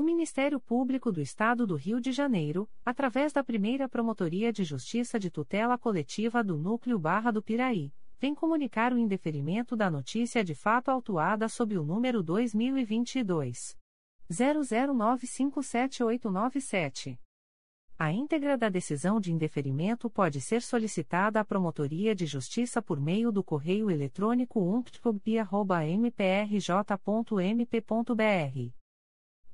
O Ministério Público do Estado do Rio de Janeiro, através da primeira Promotoria de Justiça de Tutela Coletiva do Núcleo Barra do Piraí, vem comunicar o indeferimento da notícia de fato autuada sob o número 2022 00957897. A íntegra da decisão de indeferimento pode ser solicitada à Promotoria de Justiça por meio do correio eletrônico umptcob.mprj.mp.br.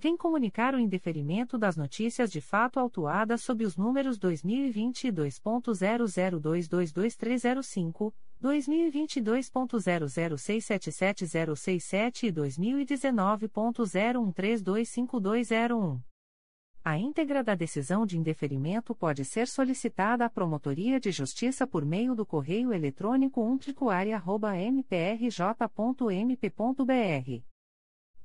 vem comunicar o indeferimento das notícias de fato autuadas sob os números 2022.00222305, 2022.00677067 e 2019.01325201. A íntegra da decisão de indeferimento pode ser solicitada à Promotoria de Justiça por meio do correio eletrônico umtricoaria.mprj.mp.br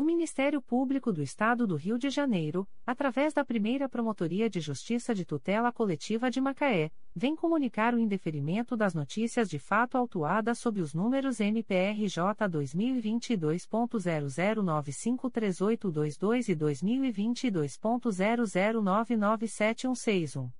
O Ministério Público do Estado do Rio de Janeiro, através da primeira Promotoria de Justiça de Tutela Coletiva de Macaé, vem comunicar o indeferimento das notícias de fato autuadas sob os números MPRJ 2022.00953822 e 2022.00997161.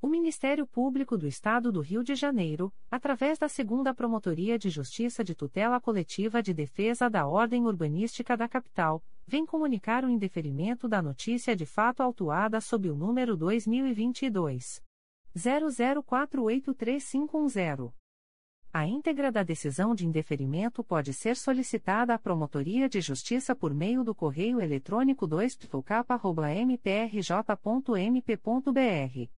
O Ministério Público do Estado do Rio de Janeiro, através da Segunda Promotoria de Justiça de Tutela Coletiva de Defesa da Ordem Urbanística da Capital, vem comunicar o indeferimento da notícia de fato autuada sob o número 2022 00483510. A íntegra da decisão de indeferimento pode ser solicitada à Promotoria de Justiça por meio do correio eletrônico 2 mprj.mp.br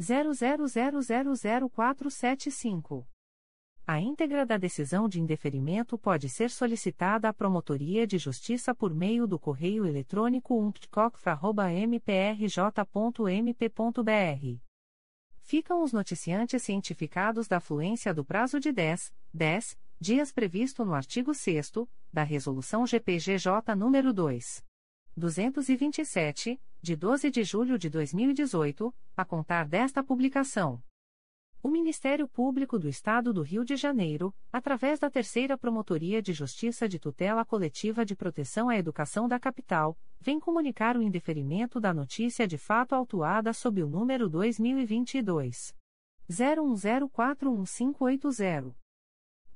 00000475. A íntegra da decisão de indeferimento pode ser solicitada à Promotoria de Justiça por meio do correio eletrônico umptcoc.mprj.mp.br. Ficam os noticiantes cientificados da fluência do prazo de 10, 10 dias previsto no artigo 6 da Resolução GPGJ nº 2. 227, de 12 de julho de 2018, a contar desta publicação. O Ministério Público do Estado do Rio de Janeiro, através da Terceira Promotoria de Justiça de Tutela Coletiva de Proteção à Educação da Capital, vem comunicar o indeferimento da notícia de fato autuada sob o número 2022 01041580.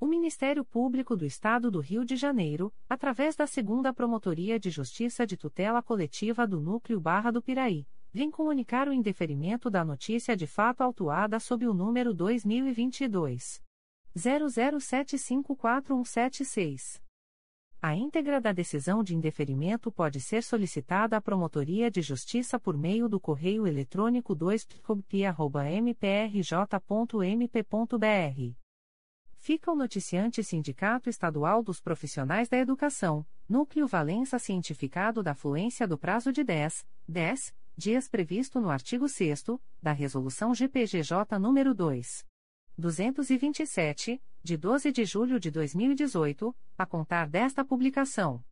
O Ministério Público do Estado do Rio de Janeiro, através da Segunda Promotoria de Justiça de Tutela Coletiva do Núcleo Barra do Piraí, vem comunicar o indeferimento da notícia de fato autuada sob o número 2022 00754176. A íntegra da decisão de indeferimento pode ser solicitada à Promotoria de Justiça por meio do correio eletrônico 2pcobp.mprj.mp.br fica o noticiante Sindicato Estadual dos Profissionais da Educação, Núcleo Valença Cientificado da Fluência do Prazo de 10, 10 dias previsto no artigo 6 da Resolução GPGJ nº 2. 227, de 12 de julho de 2018, a contar desta publicação.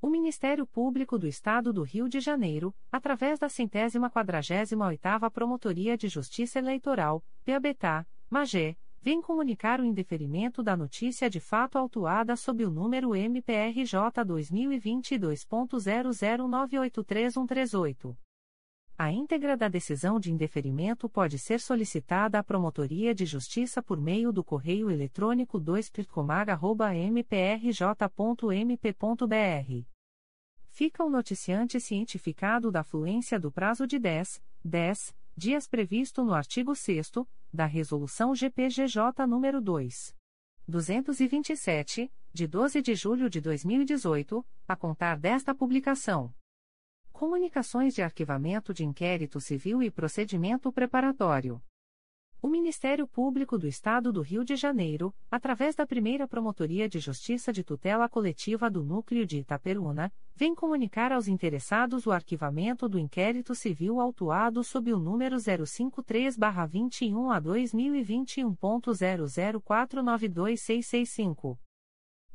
O Ministério Público do Estado do Rio de Janeiro, através da centésima quadragésima oitava Promotoria de Justiça Eleitoral, PABETA, MAGE, vem comunicar o indeferimento da notícia de fato autuada sob o número MPRJ 2022.00983138. A íntegra da decisão de indeferimento pode ser solicitada à Promotoria de Justiça por meio do correio eletrônico 2 mprj.mp.br. Fica o noticiante cientificado da fluência do prazo de 10, 10 dias previsto no artigo 6 da Resolução GPGJ nº 2. 227, de 12 de julho de 2018, a contar desta publicação. Comunicações de Arquivamento de Inquérito Civil e Procedimento Preparatório. O Ministério Público do Estado do Rio de Janeiro, através da primeira Promotoria de Justiça de Tutela Coletiva do Núcleo de Itaperuna, vem comunicar aos interessados o arquivamento do inquérito civil autuado sob o número 053-21 a 2021.00492665.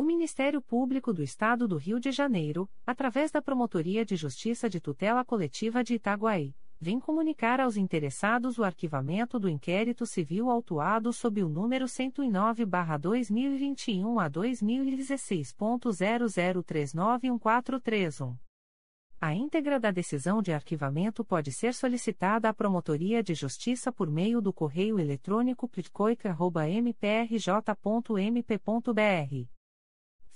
O Ministério Público do Estado do Rio de Janeiro, através da Promotoria de Justiça de Tutela Coletiva de Itaguaí, vem comunicar aos interessados o arquivamento do inquérito civil autuado sob o número 109-2021 a 2016.00391431. A íntegra da decisão de arquivamento pode ser solicitada à Promotoria de Justiça por meio do correio eletrônico pitcoica.mprj.mp.br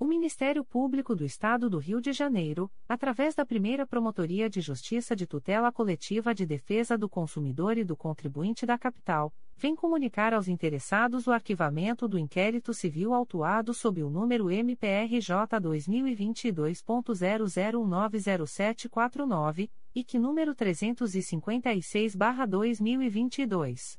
O Ministério Público do Estado do Rio de Janeiro, através da primeira Promotoria de Justiça de Tutela Coletiva de Defesa do Consumidor e do Contribuinte da Capital, vem comunicar aos interessados o arquivamento do inquérito civil autuado sob o número MPRJ 2022.00190749 e que número 356-2022.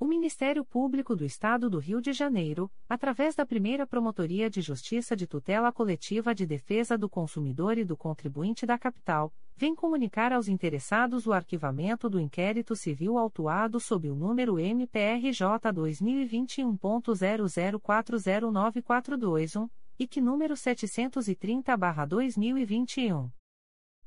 O Ministério Público do Estado do Rio de Janeiro, através da primeira Promotoria de Justiça de Tutela Coletiva de Defesa do Consumidor e do Contribuinte da Capital, vem comunicar aos interessados o arquivamento do inquérito civil autuado sob o número MPRJ 2021.00409421 e que número 730-2021.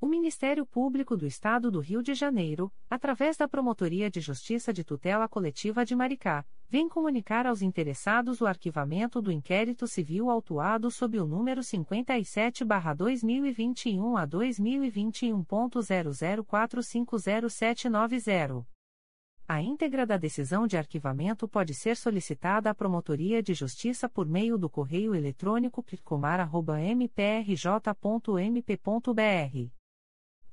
O Ministério Público do Estado do Rio de Janeiro, através da Promotoria de Justiça de Tutela Coletiva de Maricá, vem comunicar aos interessados o arquivamento do inquérito civil autuado sob o número 57-2021 a 2021.00450790. A íntegra da decisão de arquivamento pode ser solicitada à Promotoria de Justiça por meio do correio eletrônico picomar.mprj.mp.br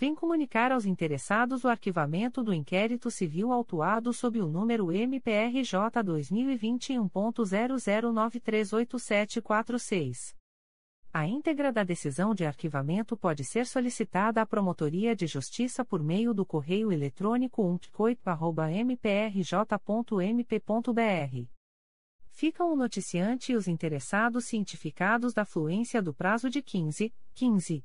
vem comunicar aos interessados o arquivamento do inquérito civil autuado sob o número MPRJ 2021.00938746. A íntegra da decisão de arquivamento pode ser solicitada à Promotoria de Justiça por meio do correio eletrônico umpcoip.mprj.mp.br. Ficam o noticiante e os interessados cientificados da fluência do prazo de 15, 15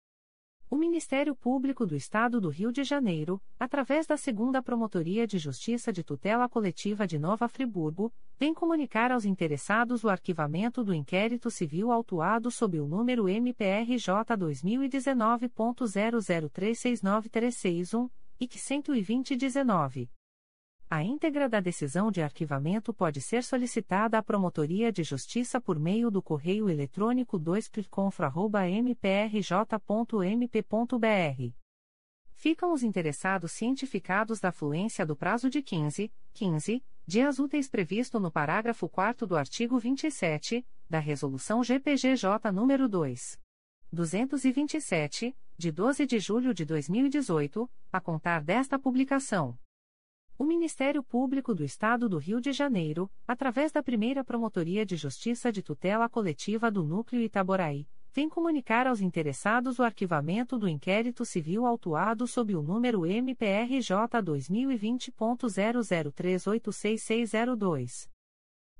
O Ministério Público do Estado do Rio de Janeiro, através da Segunda Promotoria de Justiça de Tutela Coletiva de Nova Friburgo, vem comunicar aos interessados o arquivamento do inquérito civil autuado sob o número MPRJ 2019.00369361 e que 12019. A íntegra da decisão de arquivamento pode ser solicitada à Promotoria de Justiça por meio do correio eletrônico 2pconfra.mprj.mp.br. Ficam os interessados cientificados da fluência do prazo de 15, 15 dias úteis previsto no parágrafo 4 do artigo 27 da Resolução GPGJ nº 2. 227, de 12 de julho de 2018, a contar desta publicação. O Ministério Público do Estado do Rio de Janeiro, através da primeira Promotoria de Justiça de Tutela Coletiva do Núcleo Itaboraí, vem comunicar aos interessados o arquivamento do inquérito civil autuado sob o número MPRJ 2020.00386602.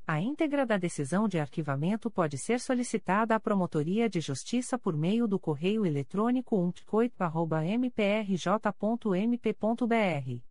A íntegra da decisão de arquivamento pode ser solicitada à Promotoria de Justiça por meio do correio eletrônico umpcoip.mprj.mp.br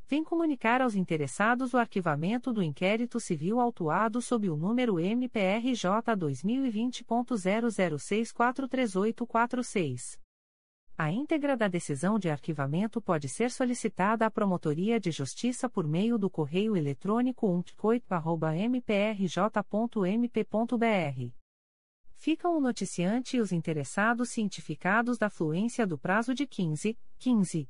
vem comunicar aos interessados o arquivamento do inquérito civil autuado sob o número MPRJ 2020.00643846. A íntegra da decisão de arquivamento pode ser solicitada à Promotoria de Justiça por meio do correio eletrônico umpcoip.mprj.mp.br. Ficam o noticiante e os interessados cientificados da fluência do prazo de 15, 15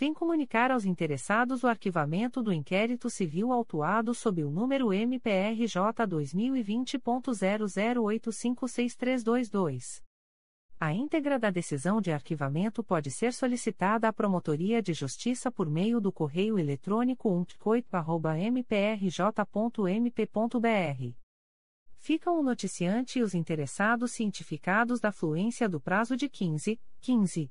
vem comunicar aos interessados o arquivamento do inquérito civil autuado sob o número MPRJ 2020.00856322. A íntegra da decisão de arquivamento pode ser solicitada à Promotoria de Justiça por meio do correio eletrônico umpcoip.mprj.mp.br. Ficam o noticiante e os interessados cientificados da fluência do prazo de 15, 15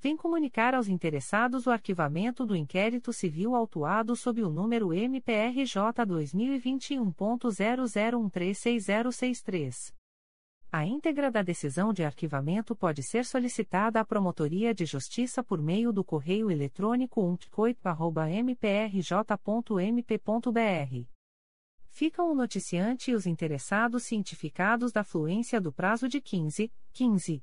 vem comunicar aos interessados o arquivamento do inquérito civil autuado sob o número MPRJ 2021.00136063. A íntegra da decisão de arquivamento pode ser solicitada à Promotoria de Justiça por meio do correio eletrônico umpcoip.mprj.mp.br. Ficam o noticiante e os interessados cientificados da fluência do prazo de 15, 15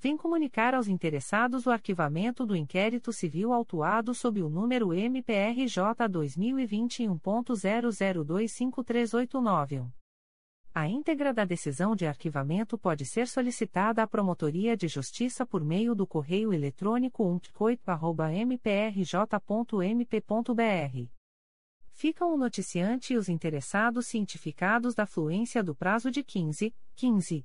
vem comunicar aos interessados o arquivamento do inquérito civil autuado sob o número MPRJ 2021.00253891. A íntegra da decisão de arquivamento pode ser solicitada à Promotoria de Justiça por meio do correio eletrônico umpcoit.mprj.mp.br. Ficam o noticiante e os interessados cientificados da fluência do prazo de 15, 15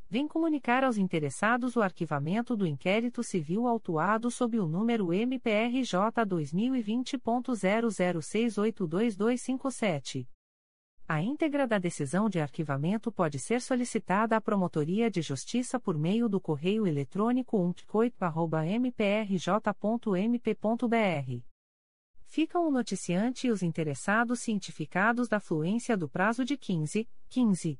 vem comunicar aos interessados o arquivamento do inquérito civil autuado sob o número MPRJ 2020.00682257. A íntegra da decisão de arquivamento pode ser solicitada à Promotoria de Justiça por meio do correio eletrônico umpcoit.mprj.mp.br. Ficam o noticiante e os interessados cientificados da fluência do prazo de 15, 15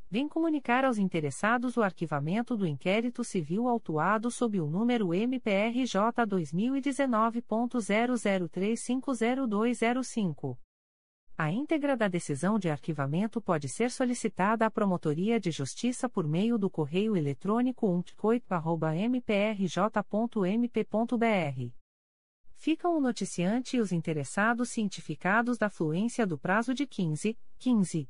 vem comunicar aos interessados o arquivamento do inquérito civil autuado sob o número MPRJ 2019.00350205. A íntegra da decisão de arquivamento pode ser solicitada à Promotoria de Justiça por meio do correio eletrônico umpcoit.mprj.mp.br. Ficam o noticiante e os interessados cientificados da fluência do prazo de 15, 15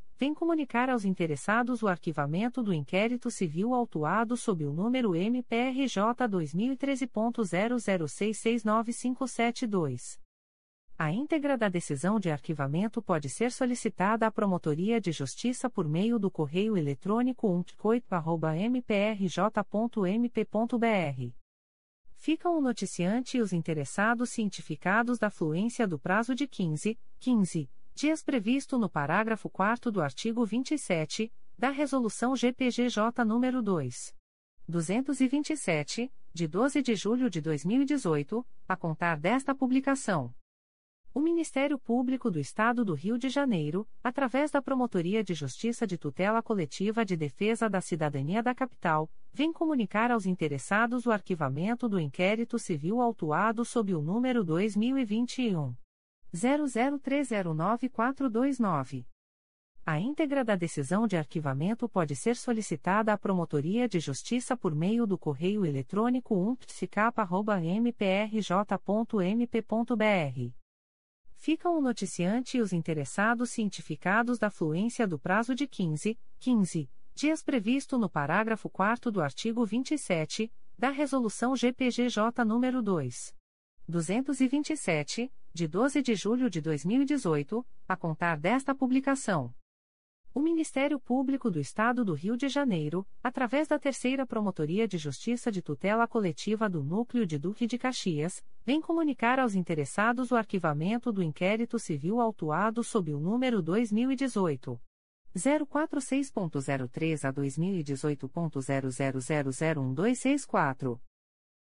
vem comunicar aos interessados o arquivamento do inquérito civil autuado sob o número MPRJ 2013.00669572. A íntegra da decisão de arquivamento pode ser solicitada à Promotoria de Justiça por meio do correio eletrônico umpcoit.mprj.mp.br. Ficam o noticiante e os interessados cientificados da fluência do prazo de 15, 15 dias previsto no parágrafo 4 do artigo 27, da Resolução GPGJ nº 2. 227, de 12 de julho de 2018, a contar desta publicação. O Ministério Público do Estado do Rio de Janeiro, através da Promotoria de Justiça de Tutela Coletiva de Defesa da Cidadania da Capital, vem comunicar aos interessados o arquivamento do inquérito civil autuado sob o número 2021 00309429. A íntegra da decisão de arquivamento pode ser solicitada à Promotoria de Justiça por meio do correio eletrônico umptficap.mprj.mp.br. Ficam o noticiante e os interessados cientificados da fluência do prazo de 15, 15 dias previsto no parágrafo 4 do artigo 27 da Resolução GPGJ nº 2. 227, de 12 de julho de 2018, a contar desta publicação. O Ministério Público do Estado do Rio de Janeiro, através da Terceira Promotoria de Justiça de Tutela Coletiva do Núcleo de Duque de Caxias, vem comunicar aos interessados o arquivamento do inquérito civil autuado sob o número 2018 046.03 a 2018.00012664.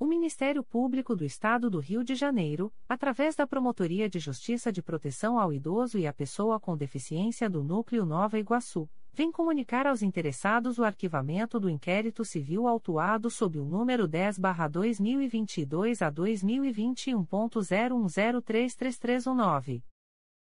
O Ministério Público do Estado do Rio de Janeiro, através da Promotoria de Justiça de Proteção ao Idoso e à Pessoa com Deficiência do Núcleo Nova Iguaçu, vem comunicar aos interessados o arquivamento do inquérito civil autuado sob o número 10-2022 a 2021.01033319.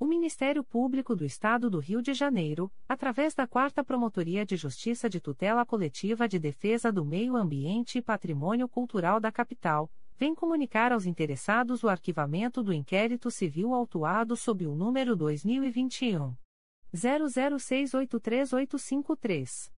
O Ministério Público do Estado do Rio de Janeiro, através da Quarta Promotoria de Justiça de Tutela Coletiva de Defesa do Meio Ambiente e Patrimônio Cultural da Capital, vem comunicar aos interessados o arquivamento do inquérito civil autuado sob o número 2021 00683853.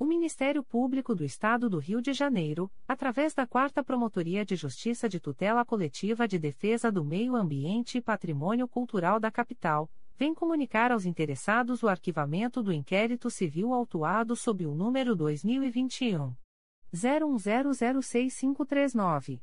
O Ministério Público do Estado do Rio de Janeiro, através da Quarta Promotoria de Justiça de Tutela Coletiva de Defesa do Meio Ambiente e Patrimônio Cultural da Capital, vem comunicar aos interessados o arquivamento do inquérito civil autuado sob o número 2021 01006539.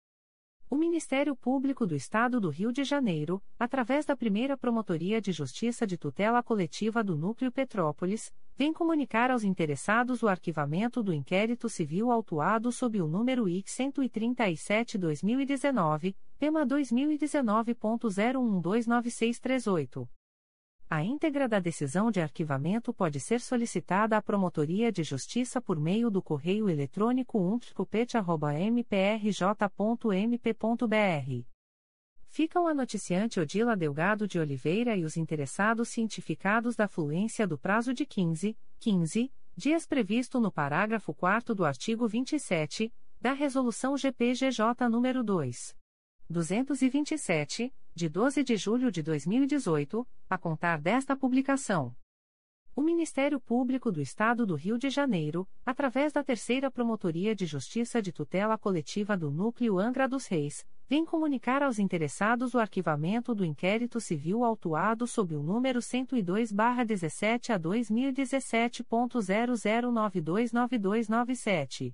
O Ministério Público do Estado do Rio de Janeiro, através da primeira Promotoria de Justiça de Tutela Coletiva do Núcleo Petrópolis, vem comunicar aos interessados o arquivamento do inquérito civil autuado sob o número I-137-2019, tema 2019.01129638. A íntegra da decisão de arquivamento pode ser solicitada à Promotoria de Justiça por meio do correio eletrônico umptcopete.mprj.mp.br. Ficam a noticiante Odila Delgado de Oliveira e os interessados cientificados da fluência do prazo de 15, 15 dias previsto no parágrafo 4 do artigo 27 da Resolução GPGJ nº 2. 227, de 12 de julho de 2018, a contar desta publicação. O Ministério Público do Estado do Rio de Janeiro, através da Terceira Promotoria de Justiça de Tutela Coletiva do Núcleo Angra dos Reis, vem comunicar aos interessados o arquivamento do inquérito civil autuado sob o número 102-17 a 2017.00929297.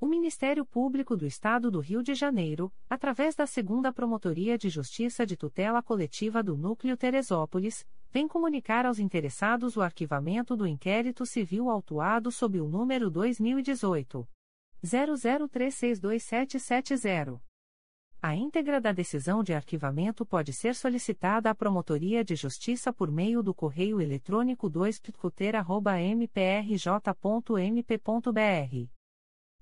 O Ministério Público do Estado do Rio de Janeiro, através da Segunda Promotoria de Justiça de Tutela Coletiva do Núcleo Teresópolis, vem comunicar aos interessados o arquivamento do inquérito civil autuado sob o número 2018 00362770. A íntegra da decisão de arquivamento pode ser solicitada à Promotoria de Justiça por meio do correio eletrônico 2picoteira.mprj.mp.br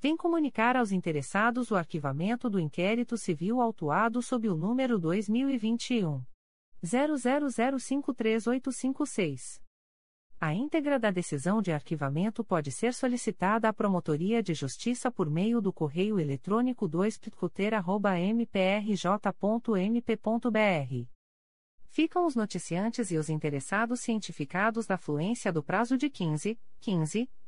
vem comunicar aos interessados o arquivamento do inquérito civil autuado sob o número 2021 00053856. A íntegra da decisão de arquivamento pode ser solicitada à Promotoria de Justiça por meio do correio eletrônico 2 mprj.mp.br ficam os noticiantes e os interessados cientificados da fluência do prazo de 15, 15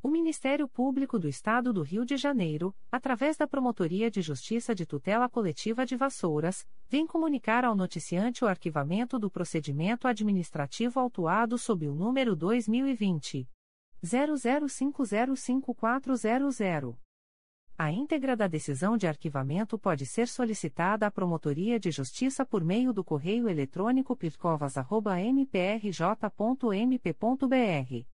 O Ministério Público do Estado do Rio de Janeiro, através da Promotoria de Justiça de Tutela Coletiva de Vassouras, vem comunicar ao noticiante o arquivamento do procedimento administrativo autuado sob o número 2020 00505400. A íntegra da decisão de arquivamento pode ser solicitada à Promotoria de Justiça por meio do correio eletrônico pircovas.mprj.mp.br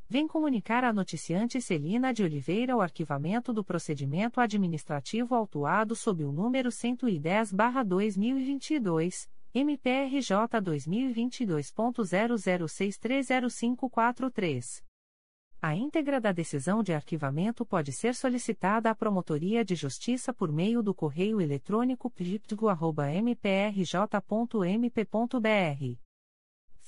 vem comunicar à noticiante Celina de Oliveira o arquivamento do procedimento administrativo autuado sob o número 110-2022, MPRJ 2022.00630543. A íntegra da decisão de arquivamento pode ser solicitada à Promotoria de Justiça por meio do correio eletrônico piptigo.mprj.mp.br.